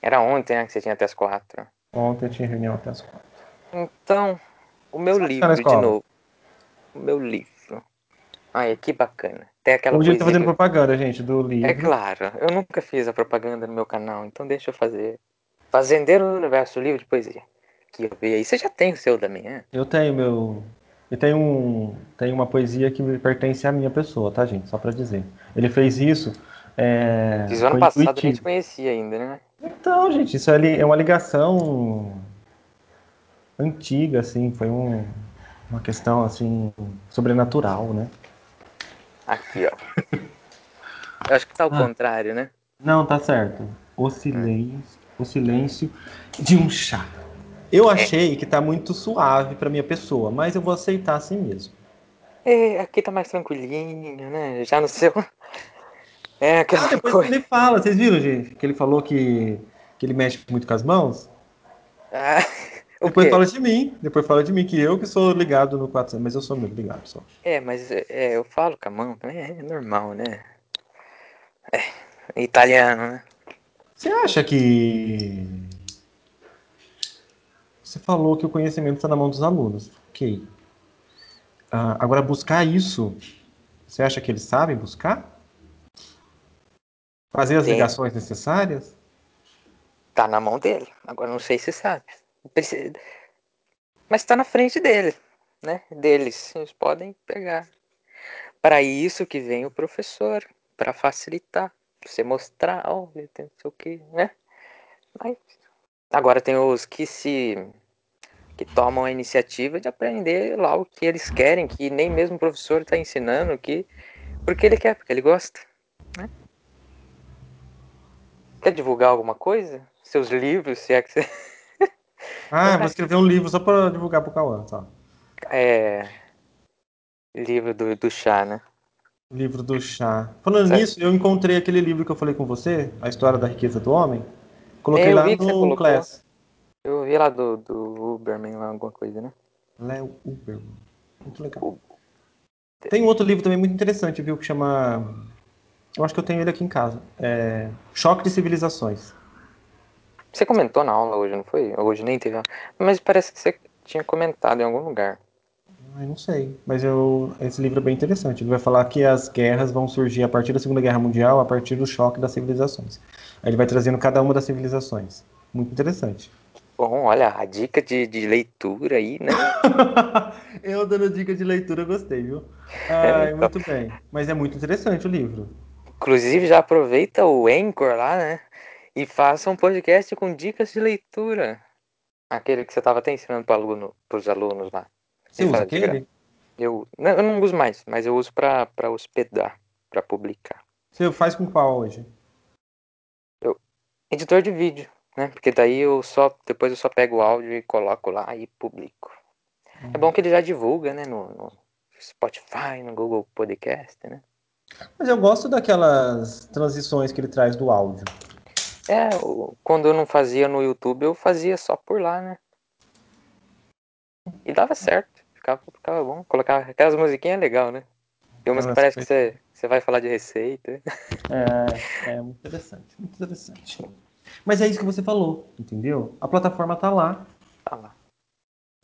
Era ontem, né, que você tinha até as quatro. Ontem eu tinha reunião até as quatro. Então, o meu Você livro, de novo. O meu livro. Ai, que bacana. Tem aquela Hoje eu tô fazendo que... propaganda, gente, do livro. É claro, eu nunca fiz a propaganda no meu canal, então deixa eu fazer. Fazendeiro do Universo, livro de poesia. Que eu vi aí. Você já tem o seu da manhã? Eu tenho meu. E tem um, tem uma poesia que pertence à minha pessoa, tá, gente? Só para dizer. Ele fez isso. É, Fiz ano passado, intuitivo. a gente conhecia ainda, né? Então, gente, isso é uma ligação antiga, assim. Foi um, uma questão, assim, sobrenatural, né? Aqui, ó. Eu acho que tá ao ah, contrário, né? Não, tá certo. O silêncio, o silêncio de um chá. Eu achei é. que tá muito suave para minha pessoa, mas eu vou aceitar assim mesmo. É, aqui tá mais tranquilinho, né? Já no seu. É aquela ah, depois coisa. ele fala, vocês viram, gente? Que ele falou que, que ele mexe muito com as mãos? Ah, depois fala de mim, depois fala de mim, que eu que sou ligado no 400, mas eu sou muito ligado só. É, mas é, eu falo com a mão também, é normal, né? É, italiano, né? Você acha que você falou que o conhecimento está na mão dos alunos. Ok. Ah, agora, buscar isso, você acha que eles sabem buscar? Fazer as ligações necessárias? Tá na mão dele. Agora, não sei se sabe. Mas está na frente dele, né? Deles. Eles podem pegar. Para isso que vem o professor, para facilitar, pra você mostrar, olha, oh, tem não sei o que, né? Mas agora tem os que se que tomam a iniciativa de aprender lá o que eles querem, que nem mesmo o professor está ensinando, que porque ele quer, porque ele gosta. Né? Quer divulgar alguma coisa? Seus livros, se é que você. ah, vou escrever um livro só para divulgar pro Cauã, tá? É. Livro do, do chá, né? Livro do chá. Falando certo. nisso, eu encontrei aquele livro que eu falei com você, A História da Riqueza do Homem. Coloquei eu lá no Class. Eu vi lá do, do Uberman, lá, alguma coisa, né? Léo Uberman. Muito legal. Tem um outro livro também muito interessante, viu? Que chama. Eu acho que eu tenho ele aqui em casa. É... Choque de Civilizações. Você comentou na aula hoje, não foi? Hoje nem teve. Mas parece que você tinha comentado em algum lugar. Eu não sei, mas eu, esse livro é bem interessante. Ele vai falar que as guerras vão surgir a partir da Segunda Guerra Mundial, a partir do choque das civilizações. Aí ele vai trazendo cada uma das civilizações. Muito interessante. Bom, olha, a dica de, de leitura aí, né? eu dando dica de leitura, gostei, viu? Ah, então... Muito bem. Mas é muito interessante o livro. Inclusive, já aproveita o Anchor lá, né? E faça um podcast com dicas de leitura. Aquele que você estava até ensinando para aluno, os alunos lá. Você usa aquele? Eu não, eu não uso mais, mas eu uso pra hospedar, pra publicar. Você faz com qual hoje? Editor de vídeo, né? Porque daí eu só. Depois eu só pego o áudio e coloco lá e publico. É bom que ele já divulga, né? No, no Spotify, no Google Podcast, né? Mas eu gosto daquelas transições que ele traz do áudio. É, quando eu não fazia no YouTube, eu fazia só por lá, né? E dava certo, ficava, ficava bom. Colocar aquelas musiquinhas é legal, né? Tem umas que parece que você, você vai falar de receita. É, é muito interessante, muito interessante. Mas é isso que você falou, entendeu? A plataforma tá lá, Tá lá.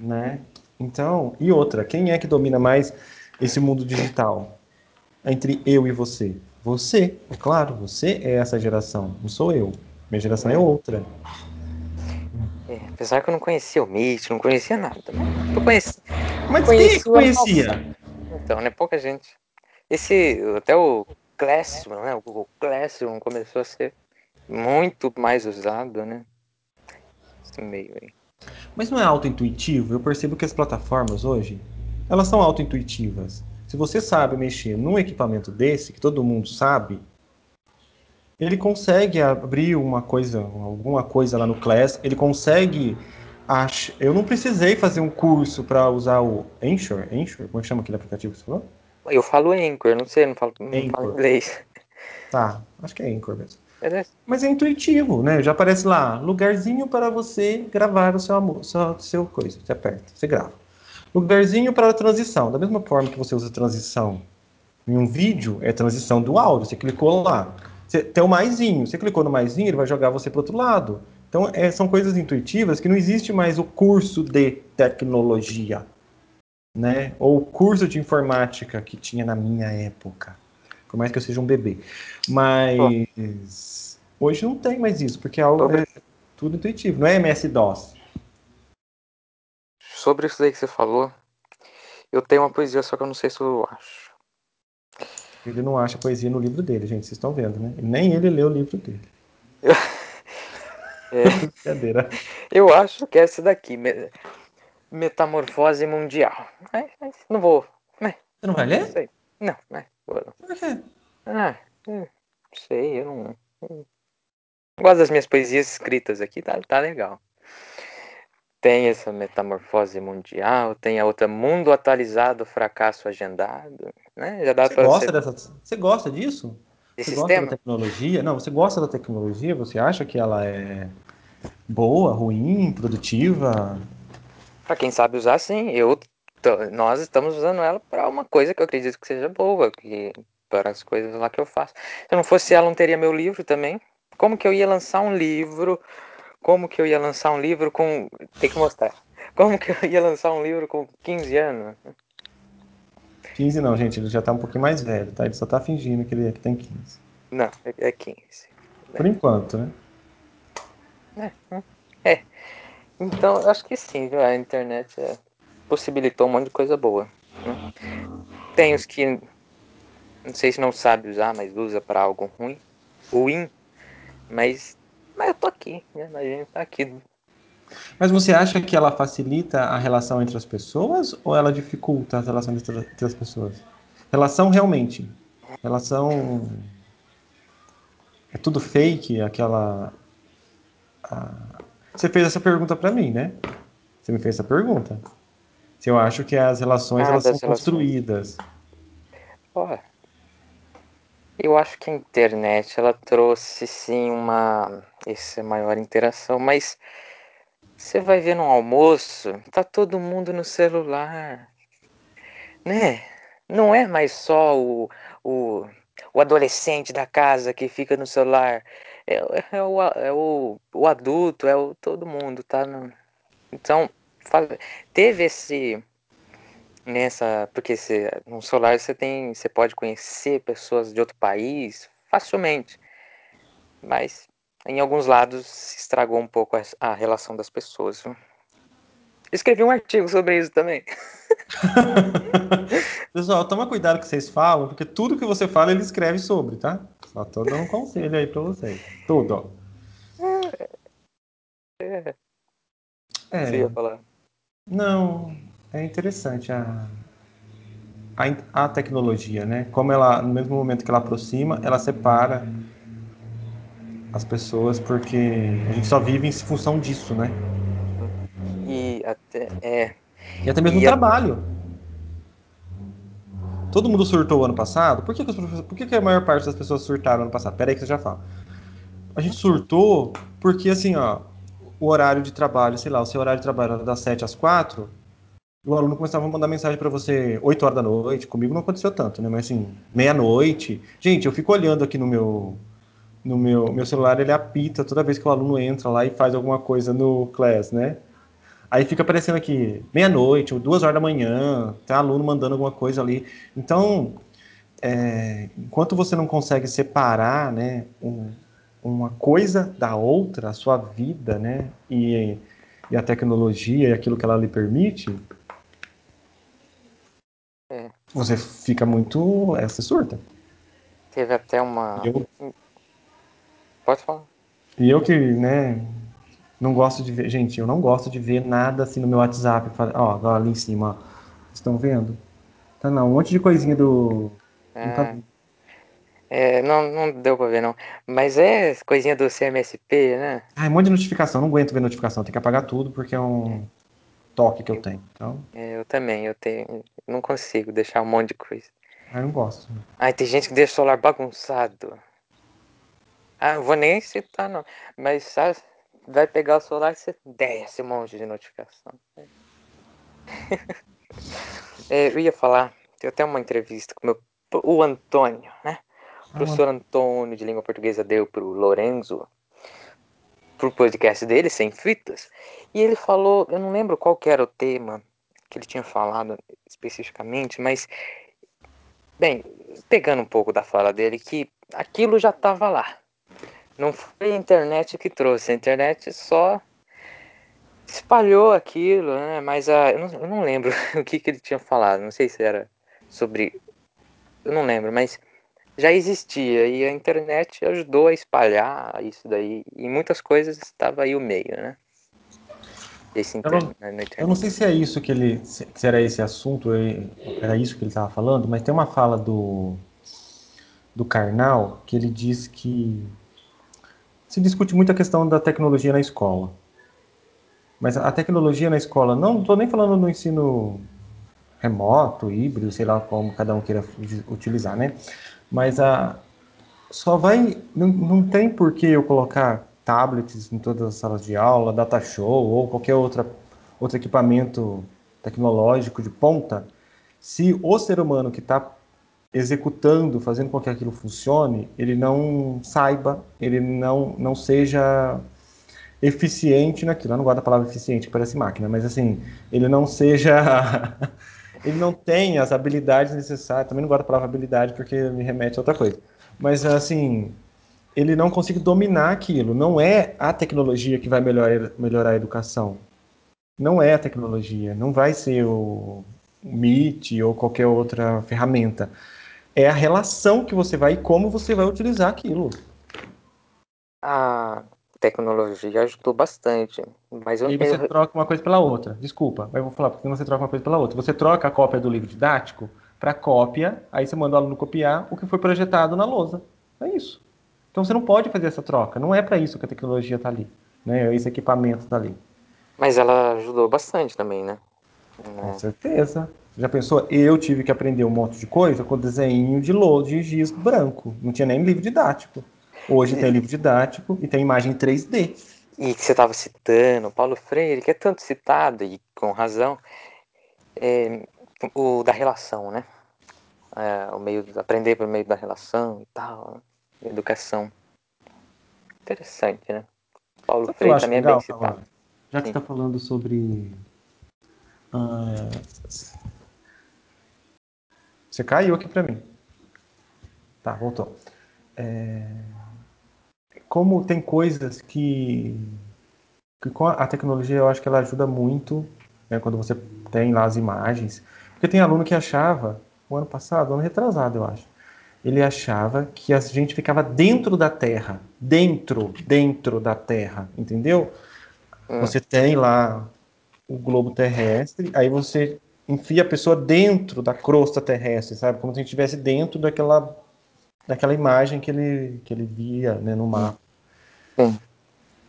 né? Então, e outra, quem é que domina mais esse mundo digital? Entre eu e você. Você, é claro, você é essa geração, não sou eu. Minha geração é outra. É, apesar que eu não conhecia o Meet, não conhecia nada. Mas eu conheci. Mas quem é conhecia? Então, né? Pouca gente. Esse, até o Classroom, né? O Google Classroom começou a ser muito mais usado, né? Esse meio aí. Mas não é auto-intuitivo? Eu percebo que as plataformas hoje, elas são auto-intuitivas. Se você sabe mexer num equipamento desse, que todo mundo sabe, ele consegue abrir uma coisa, alguma coisa lá no Class, ele consegue ach... Eu não precisei fazer um curso para usar o Anchor, Anchor, como é que chama aquele aplicativo que você falou? Eu falo Anchor, não sei, não falo, não falo inglês. Tá, acho que é Anchor mesmo. É, Mas é intuitivo, né? Já aparece lá, lugarzinho para você gravar o seu seu, seu coisa. Você aperta, você grava. Lugarzinho para transição. Da mesma forma que você usa transição em um vídeo, é transição do áudio. Você clicou lá. Você, tem o maisinho. Você clicou no maisinho, ele vai jogar você para outro lado. Então, é, são coisas intuitivas que não existe mais o curso de tecnologia, né? Ou o curso de informática que tinha na minha época. Por mais que eu seja um bebê. Mas hoje não tem mais isso, porque é, algo, Sobre- é tudo intuitivo. Não é MS-DOS. Sobre isso daí que você falou, eu tenho uma poesia, só que eu não sei se eu acho. Ele não acha poesia no livro dele, gente. Vocês estão vendo, né? Nem ele leu o livro dele. É, Brincadeira. eu acho que é essa daqui, me- Metamorfose Mundial. Mas, mas não vou. Né, Você não vai não ler? sei. Não, vou não. Por quê? Ah, hum, não sei, eu não. não Gosto das minhas poesias escritas aqui, tá, tá legal. Tem essa metamorfose mundial, tem a outra mundo atualizado, fracasso agendado, né? Já dá Você gosta dessa. Você gosta disso? desse Você gosta sistema? da tecnologia? Não, você gosta da tecnologia? Você acha que ela é boa, ruim, produtiva? Pra quem sabe usar, sim. Eu, nós estamos usando ela para uma coisa que eu acredito que seja boa, que para as coisas lá que eu faço. Se não fosse ela, não teria meu livro também. Como que eu ia lançar um livro? Como que eu ia lançar um livro com. Tem que mostrar. Como que eu ia lançar um livro com 15 anos? 15 não, gente. Ele já tá um pouquinho mais velho, tá? Ele só tá fingindo que ele que tem 15. Não, é é 15. Por enquanto, né? É. Então, eu acho que sim? A internet é, possibilitou um monte de coisa boa. né? Tem os que não sei se não sabe usar, mas usa para algo ruim, ruim, mas, mas eu tô aqui, né? A gente tá aqui. Mas você acha que ela facilita a relação entre as pessoas ou ela dificulta as relações entre as pessoas? Relação realmente. Relação. É tudo fake, aquela. a- Você fez essa pergunta pra mim, né? Você me fez essa pergunta. Se eu acho que as relações Ah, elas são relações. construídas. Eu acho que a internet ela trouxe sim uma essa maior interação, mas você vai ver no almoço, tá todo mundo no celular, né? Não é mais só o, o, o adolescente da casa que fica no celular, é, é o, é o, o adulto, é o todo mundo, tá? no- Então, teve esse nessa, porque você, no celular você tem, você pode conhecer pessoas de outro país facilmente, mas em alguns lados se estragou um pouco a, a relação das pessoas. viu? Escrevi um artigo sobre isso também. Pessoal, toma cuidado que vocês falam, porque tudo que você fala ele escreve sobre, tá? Só tô dando um conselho aí pra vocês. Tudo, ó. É, É, você ia falar. Não, é interessante a, a, a tecnologia, né? Como ela, no mesmo momento que ela aproxima, ela separa as pessoas, porque a gente só vive em função disso, né? E até. É. E até mesmo E a- trabalho. Todo mundo surtou ano passado. Por que, que, por que, que a maior parte das pessoas surtaram ano passado? Pera aí que você já fala. A gente surtou porque, assim, ó, o horário de trabalho, sei lá, o seu horário de trabalho era das 7 às 4, o aluno começava a mandar mensagem para você 8 horas da noite. Comigo não aconteceu tanto, né? Mas, assim, meia-noite. Gente, eu fico olhando aqui no meu, no meu, meu celular, ele apita toda vez que o aluno entra lá e faz alguma coisa no class, né? Aí fica aparecendo aqui, meia-noite, ou duas horas da manhã, tem aluno mandando alguma coisa ali. Então, é, enquanto você não consegue separar, né, um, uma coisa da outra, a sua vida, né, e, e a tecnologia e aquilo que ela lhe permite, é, você fica muito, é, você surta. teve até uma. Eu, Pode falar. e eu que, né, não gosto de ver, gente, eu não gosto de ver nada assim no meu WhatsApp, ó, agora ali em cima, ó, vocês estão vendo? Tá não, um monte de coisinha do, não tá É, é, não, não deu pra ver, não. Mas é coisinha do CMSP, né? Ah, um monte de notificação, não aguento ver notificação, tem que apagar tudo porque é um toque que eu tenho. Então, É, eu também, eu tenho. Não consigo deixar um monte de coisa. ah, eu não gosto. Ai, tem gente que deixa o celular bagunçado. Ah, não vou nem citar, não. Mas sabe, vai pegar o celular e você desce um monte de notificação. É, eu ia falar, tem até uma entrevista com meu, o Antônio, né? O professor Antônio de língua portuguesa deu pro Lorenzo, pro podcast dele, Sem Fitas, e ele falou, eu não lembro qual era o tema que ele tinha falado especificamente, mas, bem, pegando um pouco da fala dele, que aquilo já estava lá. Não foi a internet que trouxe, a internet só espalhou aquilo, né? Mas a, eu, não, eu não lembro o que, que ele tinha falado, não sei se era sobre. Eu não lembro, mas já existia e a internet ajudou a espalhar isso daí. E muitas coisas estava aí o meio, né? Desse Eu não, internet. eu não sei se é isso que ele, se era esse assunto, era isso que ele estava falando, mas tem uma fala do do Karnal que ele diz que se discute muito a questão da tecnologia na escola. Mas a tecnologia na escola, não estou nem falando no ensino remoto, híbrido, sei lá como cada um queira utilizar, né? Mas a, só vai. Não, não tem por que eu colocar tablets em todas as salas de aula, data show ou qualquer outra, outro equipamento tecnológico de ponta, se o ser humano que está executando, fazendo com que aquilo funcione, ele não saiba, ele não, não seja eficiente naquilo. Eu não gosto da palavra eficiente, parece máquina, mas assim, ele não seja. ele não tem as habilidades necessárias. Também não gosto da palavra habilidade porque me remete a outra coisa. Mas assim, ele não consegue dominar aquilo. Não é a tecnologia que vai melhorar, melhorar a educação. Não é a tecnologia. Não vai ser o Meet ou qualquer outra ferramenta. É a relação que você vai e como você vai utilizar aquilo. A tecnologia ajudou bastante. Mas E eu, aí você eu- troca uma coisa pela outra. Desculpa, mas eu vou falar porque você troca uma coisa pela outra. Você troca a cópia do livro didático para cópia, aí você manda o aluno copiar o que foi projetado na lousa. É isso. Então você não pode fazer essa troca. Não é para isso que a tecnologia está ali. Né? Esse equipamento está ali. mas ela ajudou bastante também, né? Com certeza. Já pensou? Eu tive que aprender um monte de coisa com desenho de lodo de giz branco. Não tinha nem livro didático. Hoje tem livro didático e tem imagem 3D. E que você estava citando, Paulo Freire, que é tanto citado, e com razão, é, o da relação, né? É, o meio aprender por meio da relação e tal, educação. Interessante, né? Paulo Sabe Freire também legal, é bem citado. Já que está falando sobre. ah, Você caiu aqui para mim. Tá, voltou. É, Como tem coisas que... que com a tecnologia eu acho que ela ajuda muito né, quando você tem lá as imagens. Porque tem aluno que achava, o ano passado, ano retrasado, eu acho, ele achava que a gente ficava dentro da Terra. Dentro, dentro da Terra, entendeu? Hum. Você tem lá o globo terrestre, aí você enfia a pessoa dentro da crosta terrestre, sabe? Como se a gente estivesse dentro daquela, daquela imagem que ele, que ele via né, no mapa. Sim.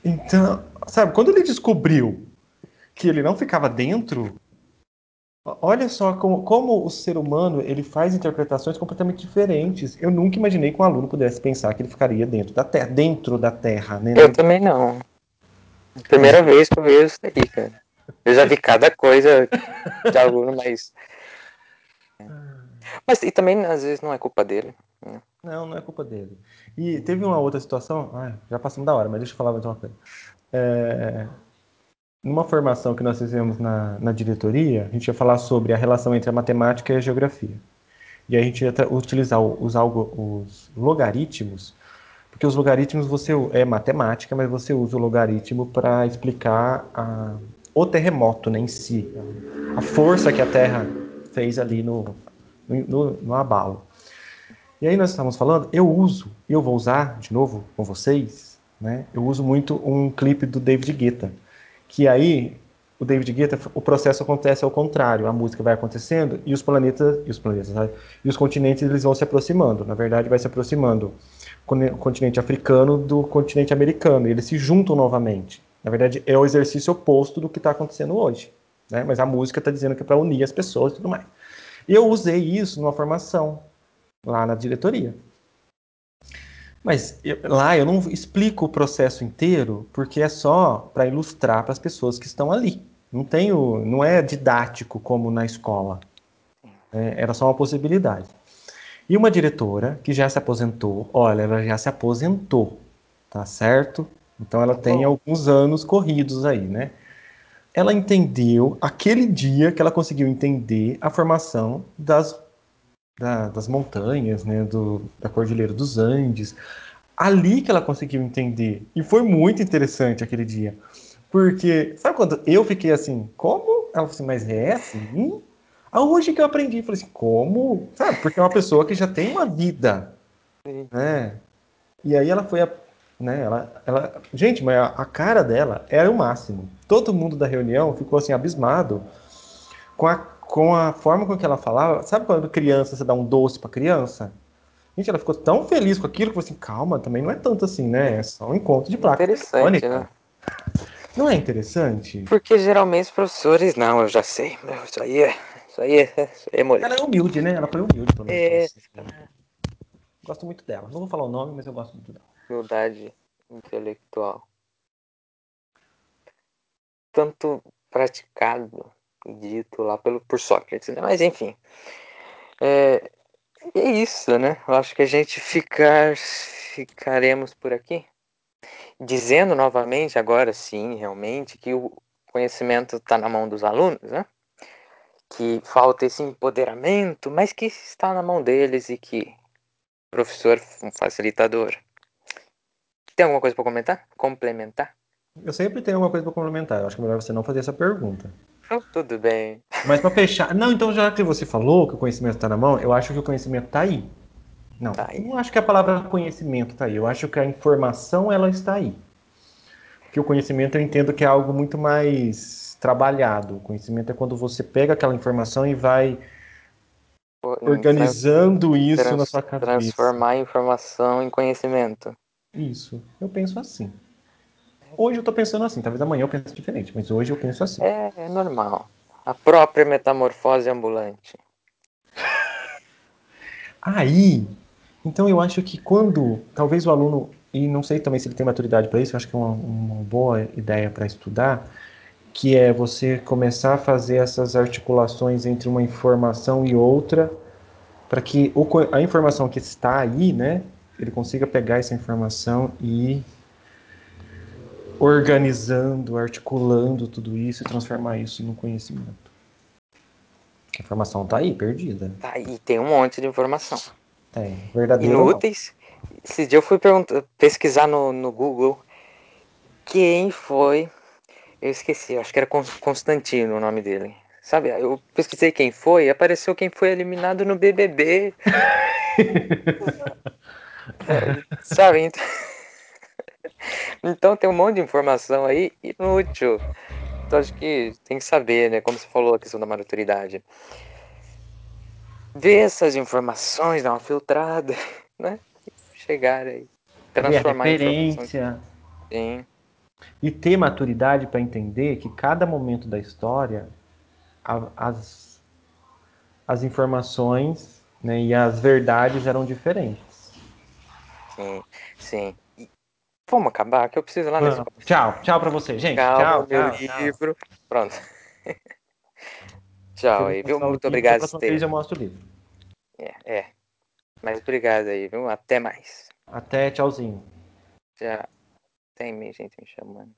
Então, sabe, quando ele descobriu que ele não ficava dentro, olha só como, como o ser humano ele faz interpretações completamente diferentes. Eu nunca imaginei que um aluno pudesse pensar que ele ficaria dentro da Terra, dentro da Terra, né? Eu também não. Primeira vez que eu vejo isso daí, cara. Eu já vi cada coisa de aluno, mas. Mas e também às vezes não é culpa dele. né? Não, não é culpa dele. E teve uma outra situação, ah, já passamos da hora, mas deixa eu falar mais uma coisa. É, numa formação que nós fizemos na, na diretoria, a gente ia falar sobre a relação entre a matemática e a geografia. E a gente ia utilizar os, algo, os logaritmos, porque os logaritmos você é matemática, mas você usa o logaritmo para explicar a- o terremoto né, em si, a força que a Terra fez ali no, no, no abalo. E aí nós estávamos falando, eu uso, eu vou usar de novo com vocês, né? Eu uso muito um clipe do David Guetta, que aí o David Guetta, o processo acontece ao contrário, a música vai acontecendo e os planetas, e os planetas, sabe? e os continentes eles vão se aproximando. Na verdade, vai se aproximando o continente africano do continente americano, e eles se juntam novamente. Na verdade, é o exercício oposto do que está acontecendo hoje, né? Mas a música está dizendo que é para unir as pessoas e tudo mais. E eu usei isso numa formação lá na diretoria. Mas eu- lá eu não explico o processo inteiro, porque é só para ilustrar para as pessoas que estão ali. Não tenho, não é didático como na escola. É, era só uma possibilidade. E uma diretora que já se aposentou, olha, ela já se aposentou, tá certo? Então ela tem alguns anos corridos aí, né? Ela entendeu aquele dia que ela conseguiu entender a formação das da- das montanhas, né, do, da Cordilheira dos Andes. Ali que ela conseguiu entender. E foi muito interessante aquele dia. Porque, sabe quando eu fiquei assim, como? Ela falou assim, mas é assim? Hoje que eu aprendi, eu falei assim, como? Sabe, porque é uma pessoa que já tem uma vida, Sim. né? E aí ela foi, a, né, ela, ela, gente, mas a, a cara dela era o máximo. Todo mundo da reunião ficou assim, abismado com a, com a forma com que ela falava. Sabe quando criança, você dá um doce pra criança? Gente, ela ficou tão feliz com aquilo que falou assim, calma, também não é tanto assim, né? É só um encontro de placa Interessante, né? Não é interessante? Porque geralmente os professores, não, eu já sei, isso aí é. Isso aí é. Isso aí é. Ela é humilde, né? Ela foi humilde, pelo menos. É. pra você. Gosto muito dela. Não vou falar o nome, mas eu gosto muito dela. Humildade intelectual. Tanto praticado dito lá pelo, por Sócrates, né? Mas enfim. É, é isso, né? Eu acho que a gente ficar, ficaremos por aqui. Dizendo novamente, agora sim, realmente, que o conhecimento está na mão dos alunos, né? Que falta esse empoderamento, mas que está na mão deles e que professor um facilitador. Tem alguma coisa para comentar? Complementar? Eu sempre tenho uma coisa para complementar. Eu acho que é melhor você não fazer essa pergunta. Oh, tudo bem. Mas para fechar. Não, então já que você falou que o conhecimento está na mão, eu acho que o conhecimento está aí. Não, Tá aí. eu não acho que a palavra conhecimento está aí. Eu acho que a informação ela está aí. Porque o conhecimento eu entendo que é algo muito mais trabalhado. O conhecimento é quando você pega aquela informação e vai organizando isso na sua cabeça. Transformar a informação em conhecimento. Isso, eu penso assim. Hoje eu tô pensando assim, talvez amanhã eu pense diferente, mas hoje eu penso assim. É, é normal. A própria metamorfose ambulante. Aí, então eu acho que quando talvez o aluno, e não sei também se ele tem maturidade para isso, eu acho que é uma, uma boa ideia para estudar, que é você começar a fazer essas articulações entre uma informação e outra, para que a informação que está aí, né, ele consiga pegar essa informação e organizando, articulando tudo isso e transformar isso no conhecimento. A informação está aí, perdida. Tá, e tem um monte de informação. É, verdadeiro. Inúteis. Esse dia eu fui pesquisar no, no Google quem foi. Eu esqueci, acho que era Con- Constantino o nome dele. Sabe, eu pesquisei quem foi, apareceu quem foi eliminado no BBB. É, Sabe, então... então tem um monte de informação aí inútil. Então acho que tem que saber, né? Como você falou, a questão da maturidade. Ver essas informações, dar uma filtrada, né? Chegar aí. Transformar Ver a referência. Sim. E ter maturidade para entender que cada momento da história, as, as informações né, e as verdades eram diferentes. Sim, sim. Vamos acabar, que eu preciso lá nesse. Tchau, tchau para você, gente. Tchau, tchau meu tchau, livro. Tchau. Pronto. tchau aí, viu? Muito obrigado. Vez eu mostro o livro. É, é. Mas obrigado aí, viu? Até mais. Até, tchauzinho. Já tem gente me chamando.